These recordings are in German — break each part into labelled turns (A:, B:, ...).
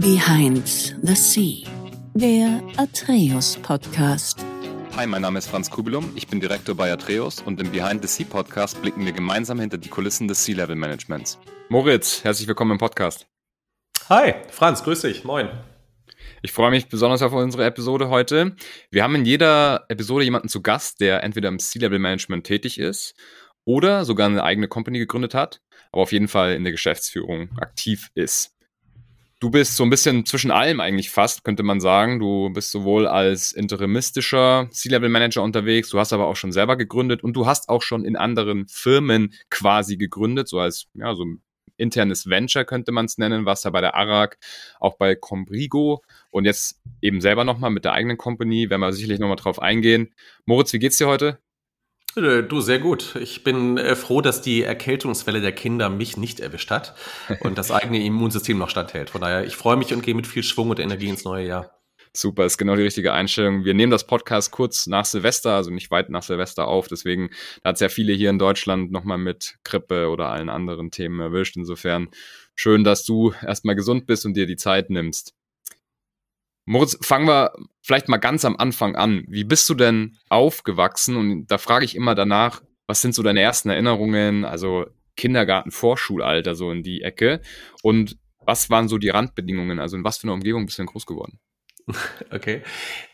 A: Behind the Sea, der Atreus Podcast.
B: Hi, mein Name ist Franz Kubilum, ich bin Direktor bei Atreus und im Behind the Sea Podcast blicken wir gemeinsam hinter die Kulissen des Sea-Level Managements. Moritz, herzlich willkommen im Podcast.
C: Hi, Franz, grüß dich, moin.
B: Ich freue mich besonders auf unsere Episode heute. Wir haben in jeder Episode jemanden zu Gast, der entweder im C-Level Management tätig ist oder sogar eine eigene Company gegründet hat, aber auf jeden Fall in der Geschäftsführung aktiv ist. Du bist so ein bisschen zwischen allem eigentlich fast, könnte man sagen. Du bist sowohl als interimistischer C-Level-Manager unterwegs, du hast aber auch schon selber gegründet und du hast auch schon in anderen Firmen quasi gegründet, so als ja, so ein internes Venture könnte man es nennen, was da bei der ARAG, auch bei Combrigo und jetzt eben selber nochmal mit der eigenen Company, werden wir sicherlich nochmal drauf eingehen. Moritz, wie geht's dir heute?
C: Du, sehr gut. Ich bin äh, froh, dass die Erkältungswelle der Kinder mich nicht erwischt hat und das eigene Immunsystem noch standhält. Von daher, ich freue mich und gehe mit viel Schwung und Energie ins neue Jahr.
B: Super, ist genau die richtige Einstellung. Wir nehmen das Podcast kurz nach Silvester, also nicht weit nach Silvester auf. Deswegen hat es ja viele hier in Deutschland nochmal mit Grippe oder allen anderen Themen erwischt. Insofern schön, dass du erstmal gesund bist und dir die Zeit nimmst. Moritz, fangen wir vielleicht mal ganz am Anfang an. Wie bist du denn aufgewachsen? Und da frage ich immer danach, was sind so deine ersten Erinnerungen? Also Kindergarten, Vorschulalter, so in die Ecke. Und was waren so die Randbedingungen? Also in was für einer Umgebung bist du denn groß geworden?
C: Okay.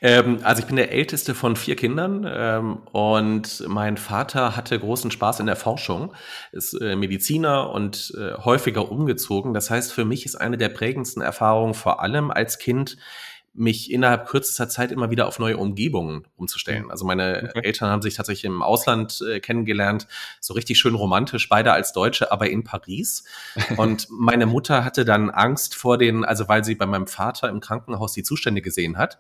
C: Ähm, also ich bin der älteste von vier Kindern ähm, und mein Vater hatte großen Spaß in der Forschung, ist äh, Mediziner und äh, häufiger umgezogen. Das heißt, für mich ist eine der prägendsten Erfahrungen vor allem als Kind mich innerhalb kürzester Zeit immer wieder auf neue Umgebungen umzustellen. Mhm. Also meine okay. Eltern haben sich tatsächlich im Ausland äh, kennengelernt, so richtig schön romantisch, beide als Deutsche, aber in Paris. Und meine Mutter hatte dann Angst vor den, also weil sie bei meinem Vater im Krankenhaus die Zustände gesehen hat,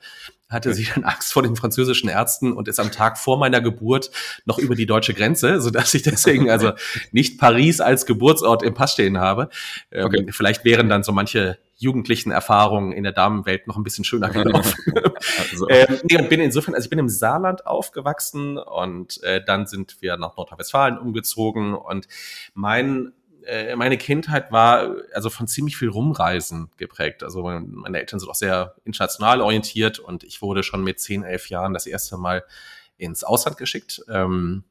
C: hatte okay. sie dann Angst vor den französischen Ärzten und ist am Tag vor meiner Geburt noch über die deutsche Grenze, so dass ich deswegen also nicht Paris als Geburtsort im Pass stehen habe. Ähm, okay. Vielleicht wären dann so manche jugendlichen Erfahrungen in der Damenwelt noch ein bisschen schöner gelaufen. also. ähm, nee, und bin insofern, also ich bin im Saarland aufgewachsen und äh, dann sind wir nach Nordrhein-Westfalen umgezogen und mein äh, meine Kindheit war also von ziemlich viel Rumreisen geprägt. Also meine Eltern sind auch sehr international orientiert und ich wurde schon mit zehn, elf Jahren das erste Mal ins Ausland geschickt. Ähm.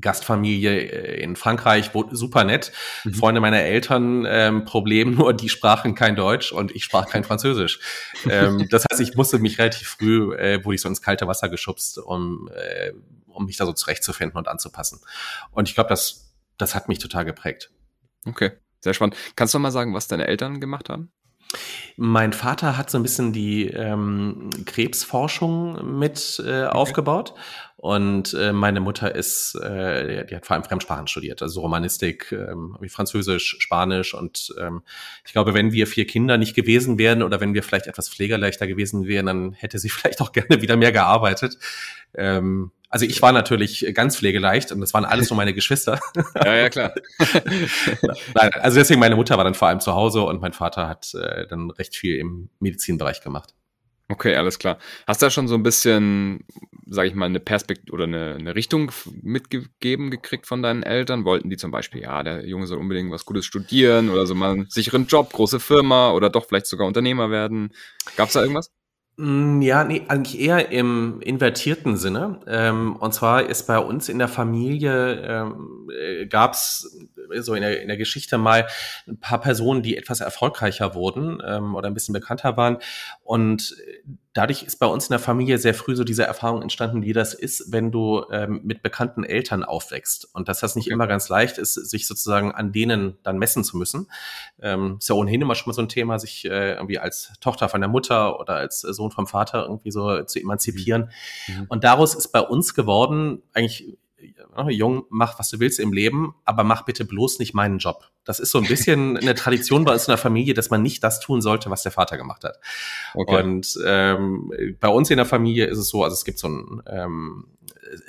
C: Gastfamilie äh, in Frankreich, super nett. Mhm. Freunde meiner Eltern, ähm, Problem nur, die sprachen kein Deutsch und ich sprach kein Französisch. ähm, das heißt, ich musste mich relativ früh, äh, wurde ich so ins kalte Wasser geschubst, um, äh, um mich da so zurechtzufinden und anzupassen. Und ich glaube, das, das hat mich total geprägt.
B: Okay, sehr spannend. Kannst du mal sagen, was deine Eltern gemacht haben?
C: Mein Vater hat so ein bisschen die ähm, Krebsforschung mit äh, okay. aufgebaut und äh, meine Mutter ist, äh, die hat vor allem Fremdsprachen studiert, also Romanistik, ähm, wie Französisch, Spanisch und ähm, ich glaube, wenn wir vier Kinder nicht gewesen wären oder wenn wir vielleicht etwas pflegerleichter gewesen wären, dann hätte sie vielleicht auch gerne wieder mehr gearbeitet. Ähm, also ich war natürlich ganz pflegeleicht und das waren alles nur meine Geschwister.
B: Ja, ja, klar.
C: Nein, also deswegen meine Mutter war dann vor allem zu Hause und mein Vater hat äh, dann recht viel im Medizinbereich gemacht.
B: Okay, alles klar. Hast du da schon so ein bisschen, sage ich mal, eine Perspektive oder eine, eine, Richtung mitgegeben gekriegt von deinen Eltern? Wollten die zum Beispiel, ja, der Junge soll unbedingt was Gutes studieren oder so mal einen sicheren Job, große Firma oder doch vielleicht sogar Unternehmer werden? Gab es da irgendwas?
C: Mm, ja, nee, eigentlich eher im invertierten Sinne. Ähm, und zwar ist bei uns in der Familie ähm, äh, gab es so in der, in der Geschichte mal ein paar Personen, die etwas erfolgreicher wurden ähm, oder ein bisschen bekannter waren. Und dadurch ist bei uns in der Familie sehr früh so diese Erfahrung entstanden, wie das ist, wenn du ähm, mit bekannten Eltern aufwächst. Und dass das nicht okay. immer ganz leicht ist, sich sozusagen an denen dann messen zu müssen. Ähm, ist ja ohnehin immer schon mal so ein Thema, sich äh, irgendwie als Tochter von der Mutter oder als Sohn vom Vater irgendwie so zu emanzipieren. Mhm. Und daraus ist bei uns geworden, eigentlich Jung, mach, was du willst im Leben, aber mach bitte bloß nicht meinen Job. Das ist so ein bisschen eine Tradition bei uns in der Familie, dass man nicht das tun sollte, was der Vater gemacht hat. Okay. Und ähm, bei uns in der Familie ist es so, also es gibt so ein ähm,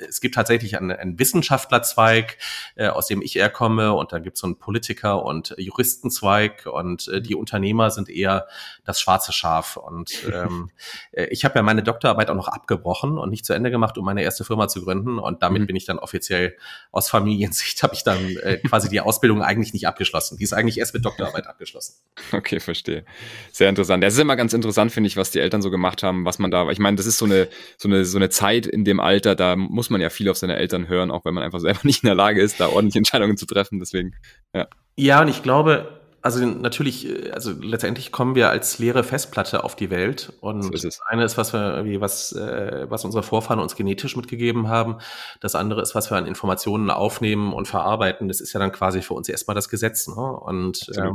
C: es gibt tatsächlich einen, einen Wissenschaftlerzweig, äh, aus dem ich eher komme, und dann gibt es so einen Politiker- und Juristenzweig und äh, die Unternehmer sind eher das schwarze Schaf. Und ähm, äh, ich habe ja meine Doktorarbeit auch noch abgebrochen und nicht zu Ende gemacht, um meine erste Firma zu gründen. Und damit mhm. bin ich dann offiziell aus Familiensicht habe ich dann äh, quasi die Ausbildung eigentlich nicht abgeschlossen. Die ist eigentlich erst mit Doktorarbeit abgeschlossen.
B: Okay, verstehe. Sehr interessant. Das ist immer ganz interessant, finde ich, was die Eltern so gemacht haben, was man da, ich meine, das ist so eine, so eine, so eine Zeit in dem Alter, da muss man ja viel auf seine Eltern hören, auch wenn man einfach selber nicht in der Lage ist, da ordentliche Entscheidungen zu treffen. Deswegen, ja.
C: Ja, und ich glaube, also natürlich, äh, also letztendlich kommen wir als leere Festplatte auf die Welt und so ist es. eine ist, was wir irgendwie, was, äh, was unsere Vorfahren uns genetisch mitgegeben haben. Das andere ist, was wir an Informationen aufnehmen und verarbeiten. Das ist ja dann quasi für uns erstmal das Gesetz. Ne? Und äh,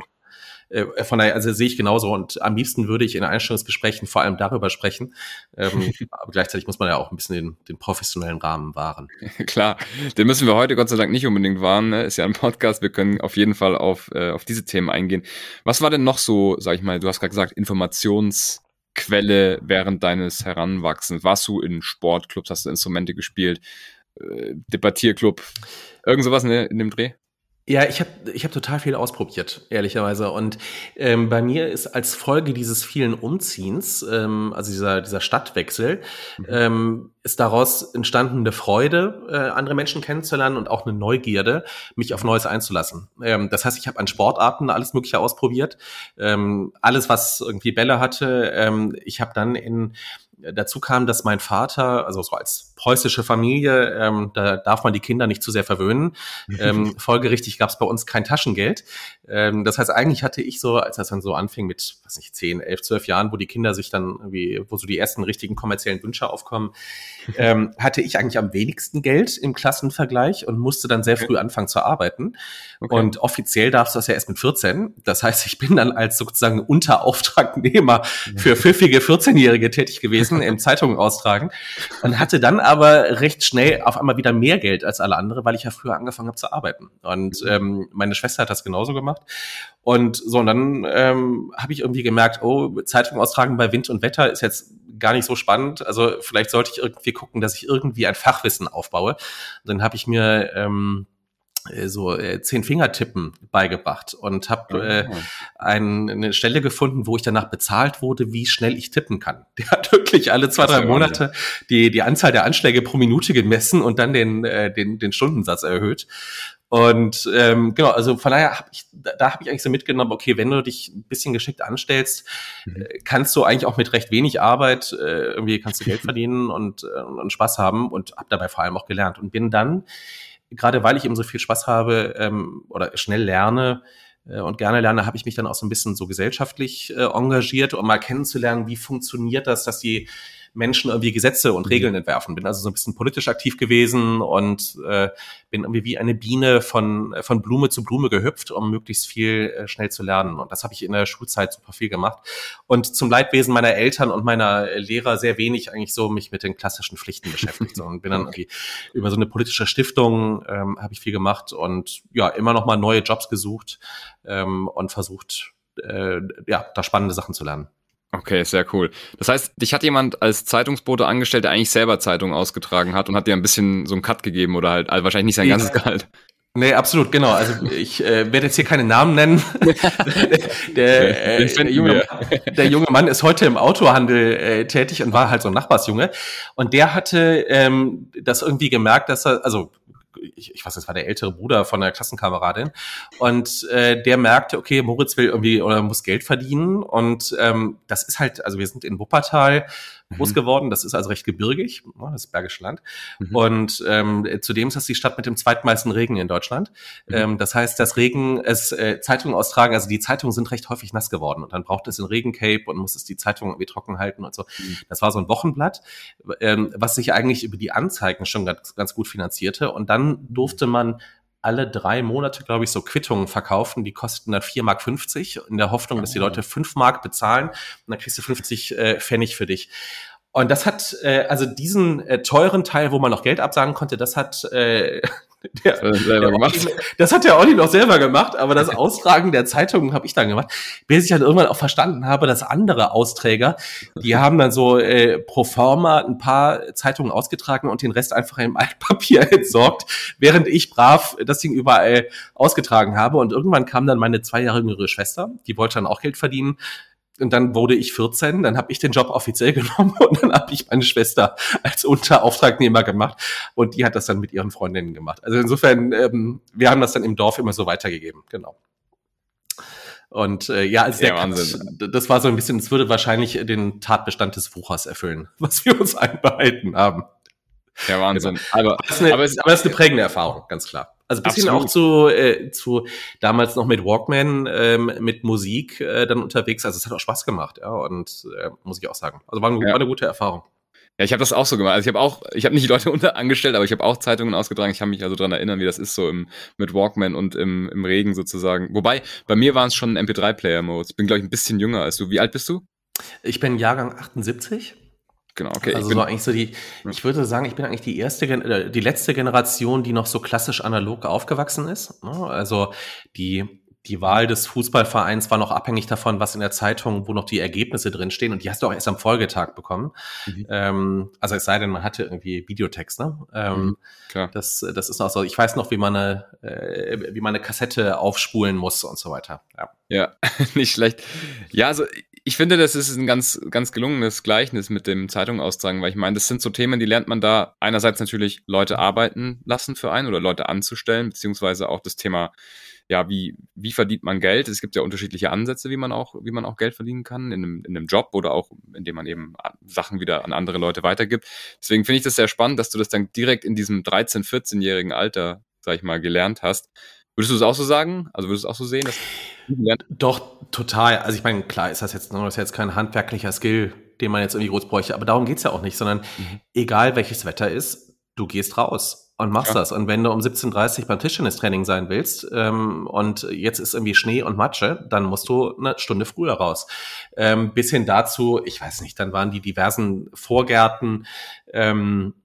C: äh, von daher, also sehe ich genauso und am liebsten würde ich in Einstellungsgesprächen vor allem darüber sprechen. Ähm, aber gleichzeitig muss man ja auch ein bisschen den, den professionellen Rahmen wahren.
B: Klar, den müssen wir heute Gott sei Dank nicht unbedingt wahren. Ne? Ist ja ein Podcast. Wir können auf jeden Fall auf, äh, auf diese Themen eingehen. Was war denn noch so, sag ich mal, du hast gerade gesagt, Informationsquelle während deines Heranwachsens? Warst du in Sportclubs, hast du Instrumente gespielt, äh, Debattierclub, irgend sowas ne, in dem Dreh?
C: Ja, ich habe ich hab total viel ausprobiert, ehrlicherweise. Und ähm, bei mir ist als Folge dieses vielen Umziehens, ähm, also dieser, dieser Stadtwechsel, mhm. ähm, ist daraus entstanden eine Freude, äh, andere Menschen kennenzulernen und auch eine Neugierde, mich auf Neues einzulassen. Ähm, das heißt, ich habe an Sportarten alles Mögliche ausprobiert, ähm, alles, was irgendwie Bälle hatte. Ähm, ich habe dann in dazu kam, dass mein Vater, also so als preußische Familie, ähm, da darf man die Kinder nicht zu sehr verwöhnen. Ähm, folgerichtig gab es bei uns kein Taschengeld. Ähm, das heißt, eigentlich hatte ich so, als das dann so anfing mit, was nicht, 10, 11, 12 Jahren, wo die Kinder sich dann irgendwie, wo so die ersten richtigen kommerziellen Wünsche aufkommen, ähm, hatte ich eigentlich am wenigsten Geld im Klassenvergleich und musste dann sehr früh anfangen zu arbeiten. Okay. Und offiziell darfst du das ja erst mit 14. Das heißt, ich bin dann als sozusagen Unterauftragnehmer für pfiffige 14-Jährige tätig gewesen, im Zeitungen austragen und hatte dann aber recht schnell auf einmal wieder mehr Geld als alle andere, weil ich ja früher angefangen habe zu arbeiten. Und ähm, meine Schwester hat das genauso gemacht. Und so, und dann ähm, habe ich irgendwie gemerkt, oh, Zeitung austragen bei Wind und Wetter ist jetzt gar nicht so spannend. Also vielleicht sollte ich irgendwie gucken, dass ich irgendwie ein Fachwissen aufbaue. Und dann habe ich mir ähm, äh, so äh, zehn Fingertippen beigebracht und habe äh, oh. ein, eine Stelle gefunden, wo ich danach bezahlt wurde, wie schnell ich tippen kann. Der hat wirklich alle zwei, drei Monate die, die Anzahl der Anschläge pro Minute gemessen und dann den, äh, den, den Stundensatz erhöht. Und ähm, genau, also von daher habe ich, da, da habe ich eigentlich so mitgenommen, okay, wenn du dich ein bisschen geschickt anstellst, mhm. Äh, kannst du eigentlich auch mit recht wenig Arbeit äh, irgendwie kannst du Geld verdienen und, äh, und Spaß haben und habe dabei vor allem auch gelernt und bin dann gerade weil ich eben so viel Spaß habe ähm, oder schnell lerne äh, und gerne lerne, habe ich mich dann auch so ein bisschen so gesellschaftlich äh, engagiert, um mal kennenzulernen, wie funktioniert das, dass die Menschen irgendwie Gesetze und mhm. Regeln entwerfen. Bin also so ein bisschen politisch aktiv gewesen und äh, bin irgendwie wie eine Biene von, von Blume zu Blume gehüpft, um möglichst viel äh, schnell zu lernen. Und das habe ich in der Schulzeit super viel gemacht. Und zum Leidwesen meiner Eltern und meiner Lehrer sehr wenig eigentlich so mich mit den klassischen Pflichten beschäftigt. So, und bin dann irgendwie über so eine politische Stiftung ähm, habe ich viel gemacht und ja, immer noch mal neue Jobs gesucht ähm, und versucht, äh, ja, da spannende Sachen zu lernen.
B: Okay, sehr cool. Das heißt, dich hat jemand als Zeitungsbote angestellt, der eigentlich selber Zeitungen ausgetragen hat und hat dir ein bisschen so einen Cut gegeben oder halt also wahrscheinlich nicht sein ganzes Gehalt.
C: Nee, absolut, genau. Also ich äh, werde jetzt hier keine Namen nennen. der, äh, der, junge, der junge Mann ist heute im Autohandel äh, tätig und war halt so ein Nachbarsjunge. Und der hatte ähm, das irgendwie gemerkt, dass er, also ich, ich weiß, das war der ältere Bruder von der Klassenkameradin. Und äh, der merkte, okay, Moritz will irgendwie oder muss Geld verdienen. Und ähm, das ist halt, also wir sind in Wuppertal, groß mhm. geworden. Das ist also recht gebirgig, ne, das Bergische Land. Mhm. Und ähm, zudem ist das die Stadt mit dem zweitmeisten Regen in Deutschland. Mhm. Ähm, das heißt, das Regen, es äh, Zeitungen austragen, also die Zeitungen sind recht häufig nass geworden und dann braucht es ein Regencape und muss es die Zeitung irgendwie trocken halten und so. Mhm. Das war so ein Wochenblatt, ähm, was sich eigentlich über die Anzeigen schon ganz, ganz gut finanzierte. Und dann durfte man alle drei Monate, glaube ich, so Quittungen verkaufen. Die kosten dann 4,50 Mark in der Hoffnung, dass die ah. Leute 5 Mark bezahlen und dann kriegst du 50 äh, Pfennig für dich. Und das hat, äh, also diesen äh, teuren Teil, wo man noch Geld absagen konnte, das hat äh, der, selber der gemacht. Olli, das hat der Olli noch selber gemacht, aber das Austragen der Zeitungen habe ich dann gemacht, bis ich dann irgendwann auch verstanden habe, dass andere Austräger, die haben dann so äh, pro forma ein paar Zeitungen ausgetragen und den Rest einfach im Altpapier entsorgt, während ich brav das Ding überall ausgetragen habe. Und irgendwann kam dann meine zwei Jahre jüngere Schwester, die wollte dann auch Geld verdienen und dann wurde ich 14, dann habe ich den Job offiziell genommen und dann habe ich meine Schwester als Unterauftragnehmer gemacht und die hat das dann mit ihren Freundinnen gemacht. Also insofern, ähm, wir haben das dann im Dorf immer so weitergegeben, genau. Und äh, ja, also ja, der das war so ein bisschen, es würde wahrscheinlich den Tatbestand des Wuchers erfüllen, was wir uns einbehalten haben.
B: Ja, Wahnsinn.
C: Genau. Aber, aber, es ist eine, aber es ist eine prägende Erfahrung, ganz klar. Also bisschen Absolut. auch zu, äh, zu damals noch mit Walkman, ähm, mit Musik äh, dann unterwegs. Also es hat auch Spaß gemacht, ja. Und äh, muss ich auch sagen. Also war, ja. war eine gute Erfahrung.
B: Ja, ich habe das auch so gemacht. Also ich habe auch, ich habe nicht die Leute unter angestellt, aber ich habe auch Zeitungen ausgetragen. Ich kann mich also dran erinnern, wie das ist so im, mit Walkman und im, im Regen sozusagen. Wobei, bei mir waren es schon MP3-Player-Modes. Ich bin, glaube ich, ein bisschen jünger als du. Wie alt bist du?
C: Ich bin Jahrgang 78.
B: Genau, okay.
C: Also so eigentlich so die, ich würde sagen, ich bin eigentlich die erste, äh, die letzte Generation, die noch so klassisch analog aufgewachsen ist. Ne? Also die, die Wahl des Fußballvereins war noch abhängig davon, was in der Zeitung, wo noch die Ergebnisse drinstehen. Und die hast du auch erst am Folgetag bekommen. Mhm. Ähm, also es sei denn, man hatte irgendwie Videotext. Ne? Ähm, mhm, klar. Das, das ist noch so. Ich weiß noch, wie man eine, äh, wie man eine Kassette aufspulen muss und so weiter.
B: Ja, ja nicht schlecht. Ja, also ich finde, das ist ein ganz, ganz gelungenes Gleichnis mit dem Zeitung austragen, weil ich meine, das sind so Themen, die lernt man da einerseits natürlich Leute arbeiten lassen für einen oder Leute anzustellen, beziehungsweise auch das Thema, ja, wie, wie verdient man Geld? Es gibt ja unterschiedliche Ansätze, wie man auch, wie man auch Geld verdienen kann, in einem, in einem Job oder auch, indem man eben Sachen wieder an andere Leute weitergibt. Deswegen finde ich das sehr spannend, dass du das dann direkt in diesem 13-, 14-jährigen Alter, sag ich mal, gelernt hast. Würdest du es auch so sagen? Also würdest du es auch so sehen? Dass
C: Doch, total. Also ich meine, klar ist das jetzt, das ist jetzt kein handwerklicher Skill, den man jetzt irgendwie groß bräuchte, aber darum geht's ja auch nicht, sondern mhm. egal welches Wetter ist, du gehst raus und machst ja. das. Und wenn du um 17.30 Uhr beim Tischtennistraining sein willst ähm, und jetzt ist irgendwie Schnee und Matsche, dann musst du eine Stunde früher raus. Ähm, bis hin dazu, ich weiß nicht, dann waren die diversen Vorgärten, ähm, äh,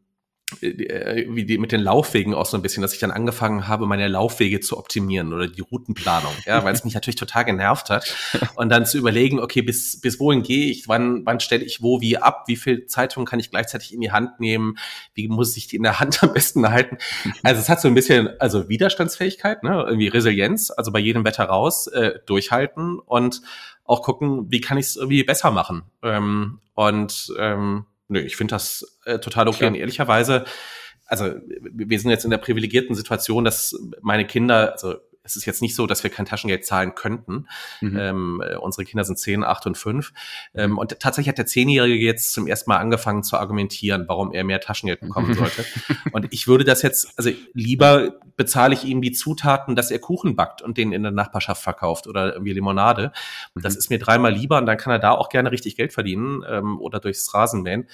C: wie die mit den Laufwegen auch so ein bisschen, dass ich dann angefangen habe, meine Laufwege zu optimieren oder die Routenplanung, ja, weil es mich natürlich total genervt hat. Und dann zu überlegen, okay, bis, bis wohin gehe ich, wann, wann stelle ich wo wie ab, wie viel Zeitung kann ich gleichzeitig in die Hand nehmen, wie muss ich die in der Hand am besten halten. Also es hat so ein bisschen, also Widerstandsfähigkeit, ne, irgendwie Resilienz, also bei jedem Wetter raus, äh, durchhalten und auch gucken, wie kann ich es irgendwie besser machen. Ähm, und ähm, nö, ich finde das äh, total okay. Klar. Und ehrlicherweise, also wir sind jetzt in der privilegierten Situation, dass meine Kinder, also es ist jetzt nicht so, dass wir kein Taschengeld zahlen könnten. Mhm. Ähm, äh, unsere Kinder sind zehn, acht und fünf. Ähm, und tatsächlich hat der Zehnjährige jetzt zum ersten Mal angefangen zu argumentieren, warum er mehr Taschengeld bekommen sollte. und ich würde das jetzt, also lieber bezahle ich ihm die Zutaten, dass er Kuchen backt und den in der Nachbarschaft verkauft oder irgendwie Limonade. Mhm. Das ist mir dreimal lieber und dann kann er da auch gerne richtig Geld verdienen ähm, oder durchs Rasenmähen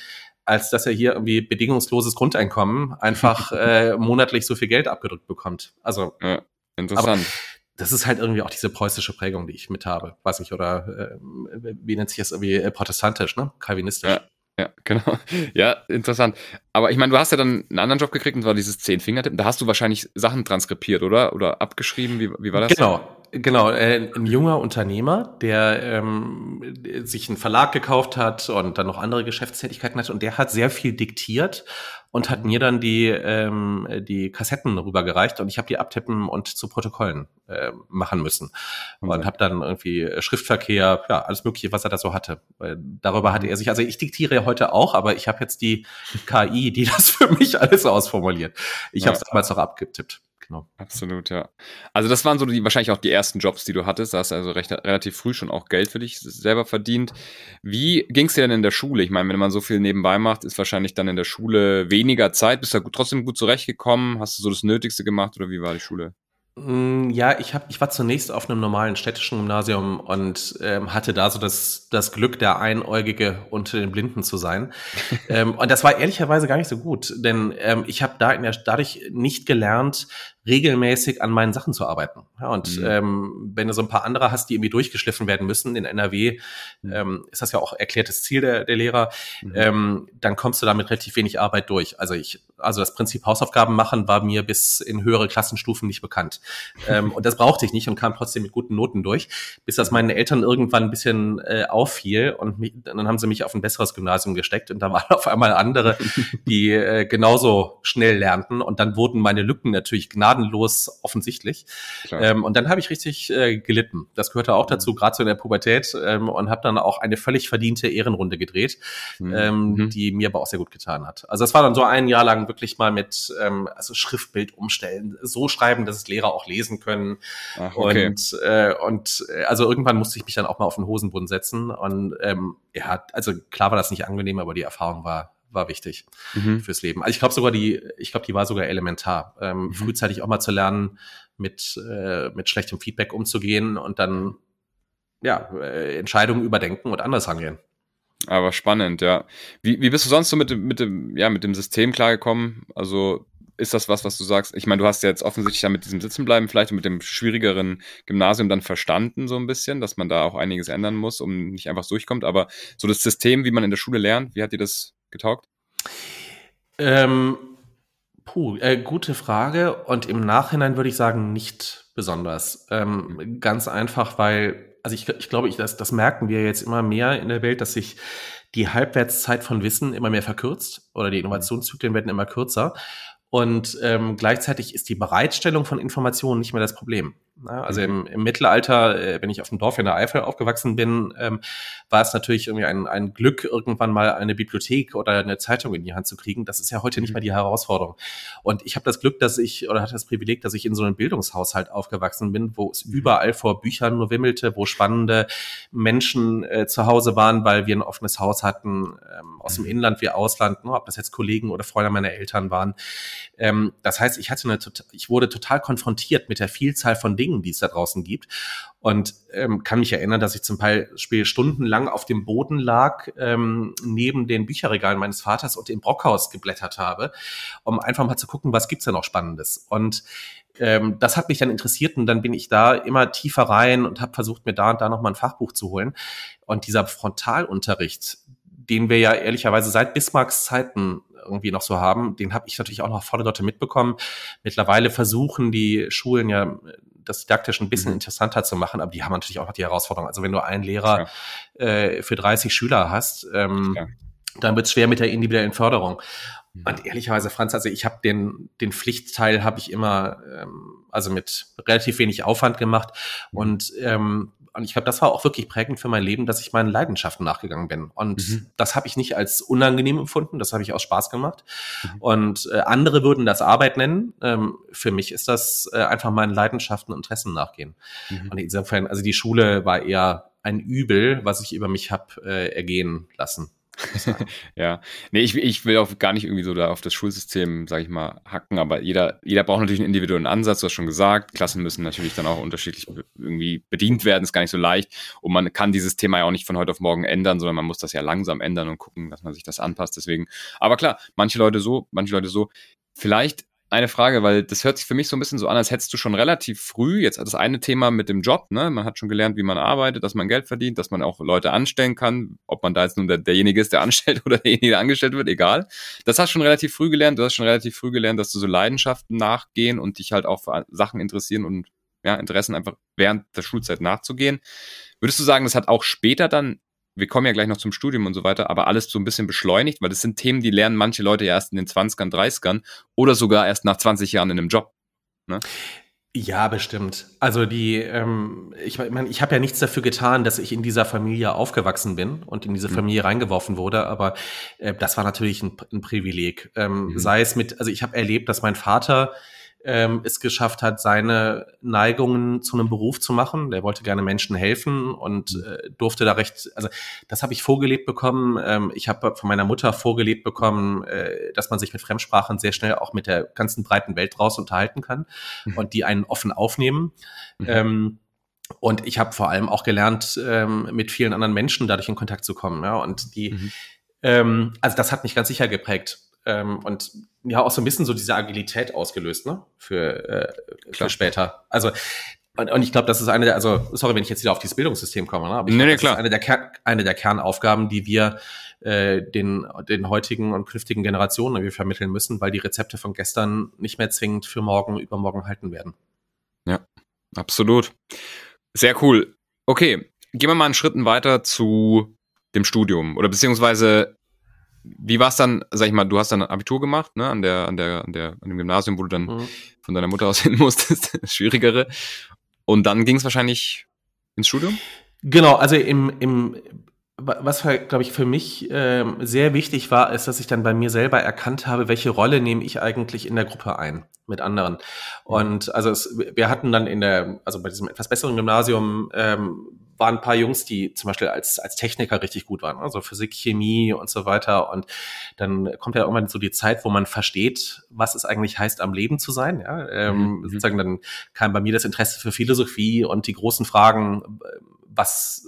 C: als dass er hier irgendwie bedingungsloses Grundeinkommen einfach äh, monatlich so viel Geld abgedrückt bekommt. Also
B: ja. Interessant. Aber
C: das ist halt irgendwie auch diese preußische Prägung, die ich mit habe, weiß ich, oder äh, wie nennt sich das irgendwie äh, protestantisch, ne? Kalvinistisch.
B: Ja. Ja, genau. Ja, interessant. Aber ich meine, du hast ja dann einen anderen Job gekriegt und zwar dieses zehn finger Da hast du wahrscheinlich Sachen transkribiert, oder? Oder abgeschrieben? Wie, wie war das?
C: Genau, genau. Äh, ein junger Unternehmer, der ähm, sich einen Verlag gekauft hat und dann noch andere Geschäftstätigkeiten hat und der hat sehr viel diktiert und hat mir dann die, ähm, die Kassetten rübergereicht und ich habe die abtippen und zu Protokollen äh, machen müssen. Und okay. habe dann irgendwie Schriftverkehr, ja, alles Mögliche, was er da so hatte. Darüber hatte er sich, also ich diktiere heute auch, aber ich habe jetzt die KI, die das für mich alles ausformuliert. Ich ja. habe es damals noch abgetippt
B: genau. Absolut, ja. Also das waren so die wahrscheinlich auch die ersten Jobs, die du hattest. Da hast du also recht, relativ früh schon auch Geld für dich selber verdient. Wie ging es dir denn in der Schule? Ich meine, wenn man so viel nebenbei macht, ist wahrscheinlich dann in der Schule weniger Zeit. Bist du trotzdem gut zurechtgekommen? Hast du so das Nötigste gemacht oder wie war die Schule?
C: Mm, ja, ich, hab, ich war zunächst auf einem normalen städtischen Gymnasium und ähm, hatte da so das, das Glück, der Einäugige unter den Blinden zu sein. ähm, und das war ehrlicherweise gar nicht so gut, denn ähm, ich habe da in der, dadurch nicht gelernt, regelmäßig an meinen Sachen zu arbeiten. Ja, und mhm. ähm, wenn du so ein paar andere hast, die irgendwie durchgeschliffen werden müssen in NRW, mhm. ähm, ist das ja auch erklärtes Ziel der, der Lehrer, mhm. ähm, dann kommst du damit relativ wenig Arbeit durch. Also ich, also das Prinzip Hausaufgaben machen war mir bis in höhere Klassenstufen nicht bekannt. ähm, und das brauchte ich nicht und kam trotzdem mit guten Noten durch, bis das meinen Eltern irgendwann ein bisschen äh, auffiel und mich, dann haben sie mich auf ein besseres Gymnasium gesteckt und da waren auf einmal andere, die äh, genauso schnell lernten und dann wurden meine Lücken natürlich gnadenlos offensichtlich. Ähm, und dann habe ich richtig äh, gelitten. Das gehörte auch dazu, mhm. gerade so in der Pubertät ähm, und habe dann auch eine völlig verdiente Ehrenrunde gedreht, mhm. ähm, mhm. die mir aber auch sehr gut getan hat. Also es war dann so ein Jahr lang wirklich mal mit ähm, also Schriftbild umstellen, so schreiben, dass es Lehrer auch lesen können. Ach, okay. Und äh, und äh, also irgendwann musste ich mich dann auch mal auf den Hosenboden setzen und ähm, ja, also klar war das nicht angenehm, aber die Erfahrung war war wichtig mhm. fürs Leben. Also ich glaube sogar die, ich glaube, die war sogar elementar. Ähm, mhm. Frühzeitig auch mal zu lernen, mit, äh, mit schlechtem Feedback umzugehen und dann ja, äh, Entscheidungen überdenken und anders angehen.
B: Aber spannend, ja. Wie, wie bist du sonst so mit dem, mit dem, ja, mit dem System klargekommen? Also ist das was, was du sagst? Ich meine, du hast ja jetzt offensichtlich ja mit diesem Sitzenbleiben vielleicht und mit dem schwierigeren Gymnasium dann verstanden, so ein bisschen, dass man da auch einiges ändern muss, um nicht einfach durchkommt. Aber so das System, wie man in der Schule lernt, wie hat dir das getaugt?
C: Ähm, puh, äh, gute Frage. Und im Nachhinein würde ich sagen, nicht besonders. Ähm, ganz einfach, weil, also ich, ich glaube, ich, das, das merken wir jetzt immer mehr in der Welt, dass sich die Halbwertszeit von Wissen immer mehr verkürzt oder die Innovationszyklen werden immer kürzer. Und ähm, gleichzeitig ist die Bereitstellung von Informationen nicht mehr das Problem. Also im, im Mittelalter, äh, wenn ich auf dem Dorf in der Eifel aufgewachsen bin, ähm, war es natürlich irgendwie ein, ein Glück, irgendwann mal eine Bibliothek oder eine Zeitung in die Hand zu kriegen. Das ist ja heute nicht mehr die Herausforderung. Und ich habe das Glück, dass ich, oder hatte das Privileg, dass ich in so einem Bildungshaushalt aufgewachsen bin, wo es überall vor Büchern nur wimmelte, wo spannende Menschen äh, zu Hause waren, weil wir ein offenes Haus hatten, ähm, aus dem Inland wie Ausland, ne, ob das jetzt Kollegen oder Freunde meiner Eltern waren. Ähm, das heißt, ich hatte eine, ich wurde total konfrontiert mit der Vielzahl von Dingen, Dingen, die es da draußen gibt. Und ähm, kann mich erinnern, dass ich zum Beispiel stundenlang auf dem Boden lag, ähm, neben den Bücherregalen meines Vaters und im Brockhaus geblättert habe, um einfach mal zu gucken, was gibt's da noch Spannendes. Und ähm, das hat mich dann interessiert und dann bin ich da immer tiefer rein und habe versucht, mir da und da nochmal ein Fachbuch zu holen. Und dieser Frontalunterricht, den wir ja ehrlicherweise seit Bismarcks Zeiten irgendwie noch so haben, den habe ich natürlich auch noch volle Dotte mitbekommen. Mittlerweile versuchen die Schulen ja das didaktisch ein bisschen mhm. interessanter zu machen, aber die haben natürlich auch noch die Herausforderung. Also wenn du einen Lehrer äh, für 30 Schüler hast, ähm, dann wird es schwer mit der individuellen Förderung. Mhm. Und ehrlicherweise, Franz, also ich habe den, den Pflichtteil habe ich immer, ähm, also mit relativ wenig Aufwand gemacht. Mhm. Und ähm, und ich glaube, das war auch wirklich prägend für mein Leben, dass ich meinen Leidenschaften nachgegangen bin. Und mhm. das habe ich nicht als unangenehm empfunden, das habe ich aus Spaß gemacht. Mhm. Und äh, andere würden das Arbeit nennen. Ähm, für mich ist das äh, einfach meinen Leidenschaften und Interessen nachgehen. Mhm. Und insofern, also die Schule war eher ein Übel, was ich über mich habe äh, ergehen lassen.
B: ja, nee, ich, ich will auch gar nicht irgendwie so da auf das Schulsystem, sage ich mal, hacken, aber jeder, jeder braucht natürlich einen individuellen Ansatz, du hast schon gesagt, Klassen müssen natürlich dann auch unterschiedlich irgendwie bedient werden, ist gar nicht so leicht. Und man kann dieses Thema ja auch nicht von heute auf morgen ändern, sondern man muss das ja langsam ändern und gucken, dass man sich das anpasst, deswegen, aber klar, manche Leute so, manche Leute so, vielleicht eine Frage, weil das hört sich für mich so ein bisschen so an, als hättest du schon relativ früh, jetzt das eine Thema mit dem Job, ne? Man hat schon gelernt, wie man arbeitet, dass man Geld verdient, dass man auch Leute anstellen kann, ob man da jetzt nun der, derjenige ist, der anstellt oder derjenige, der angestellt wird, egal. Das hast du schon relativ früh gelernt. Du hast schon relativ früh gelernt, dass du so Leidenschaften nachgehen und dich halt auch für Sachen interessieren und ja, Interessen einfach während der Schulzeit nachzugehen. Würdest du sagen, das hat auch später dann wir kommen ja gleich noch zum Studium und so weiter, aber alles so ein bisschen beschleunigt, weil das sind Themen, die lernen manche Leute ja erst in den 20ern, 30ern oder sogar erst nach 20 Jahren in einem Job. Ne?
C: Ja, bestimmt. Also die, ähm, ich meine, ich habe ja nichts dafür getan, dass ich in dieser Familie aufgewachsen bin und in diese mhm. Familie reingeworfen wurde, aber äh, das war natürlich ein, ein Privileg. Ähm, mhm. Sei es mit, also ich habe erlebt, dass mein Vater ähm, es geschafft hat, seine Neigungen zu einem Beruf zu machen. Der wollte gerne Menschen helfen und mhm. äh, durfte da recht, also das habe ich vorgelebt bekommen. Ähm, ich habe von meiner Mutter vorgelebt bekommen, äh, dass man sich mit Fremdsprachen sehr schnell auch mit der ganzen breiten Welt draus unterhalten kann mhm. und die einen offen aufnehmen. Mhm. Ähm, und ich habe vor allem auch gelernt, ähm, mit vielen anderen Menschen dadurch in Kontakt zu kommen. Ja, und die, mhm. ähm, also das hat mich ganz sicher geprägt. Ähm, und ja auch so ein bisschen so diese Agilität ausgelöst, ne? Für, äh, für später. Also und, und ich glaube, das ist eine der, also sorry, wenn ich jetzt wieder auf dieses Bildungssystem komme, ne? aber ich
B: nee,
C: glaub,
B: nee,
C: das
B: klar.
C: ist eine der, Ker eine der Kernaufgaben, die wir äh, den, den heutigen und künftigen Generationen irgendwie vermitteln müssen, weil die Rezepte von gestern nicht mehr zwingend für morgen, übermorgen halten werden.
B: Ja, absolut. Sehr cool. Okay, gehen wir mal einen Schritt weiter zu dem Studium oder beziehungsweise wie war es dann, sag ich mal, du hast dann Abitur gemacht, ne, an der, an der, an der, an dem Gymnasium, wo du dann
C: Mhm.
B: von deiner Mutter aus hin musstest, das Schwierigere. Und dann ging es wahrscheinlich ins Studium?
C: Genau, also im, im was glaube ich für mich ähm, sehr wichtig war, ist, dass ich dann bei mir selber erkannt habe, welche Rolle nehme ich eigentlich in der Gruppe ein mit anderen. Und also es, wir hatten dann in der, also bei diesem etwas besseren Gymnasium ähm, waren ein paar Jungs, die zum Beispiel als, als Techniker richtig gut waren, also Physik, Chemie und so weiter. Und dann kommt ja irgendwann so die Zeit, wo man versteht, was es eigentlich heißt, am Leben zu sein. Ja? Ähm,
B: Mhm.
C: Sozusagen dann kam bei mir das Interesse für Philosophie und die großen Fragen, was,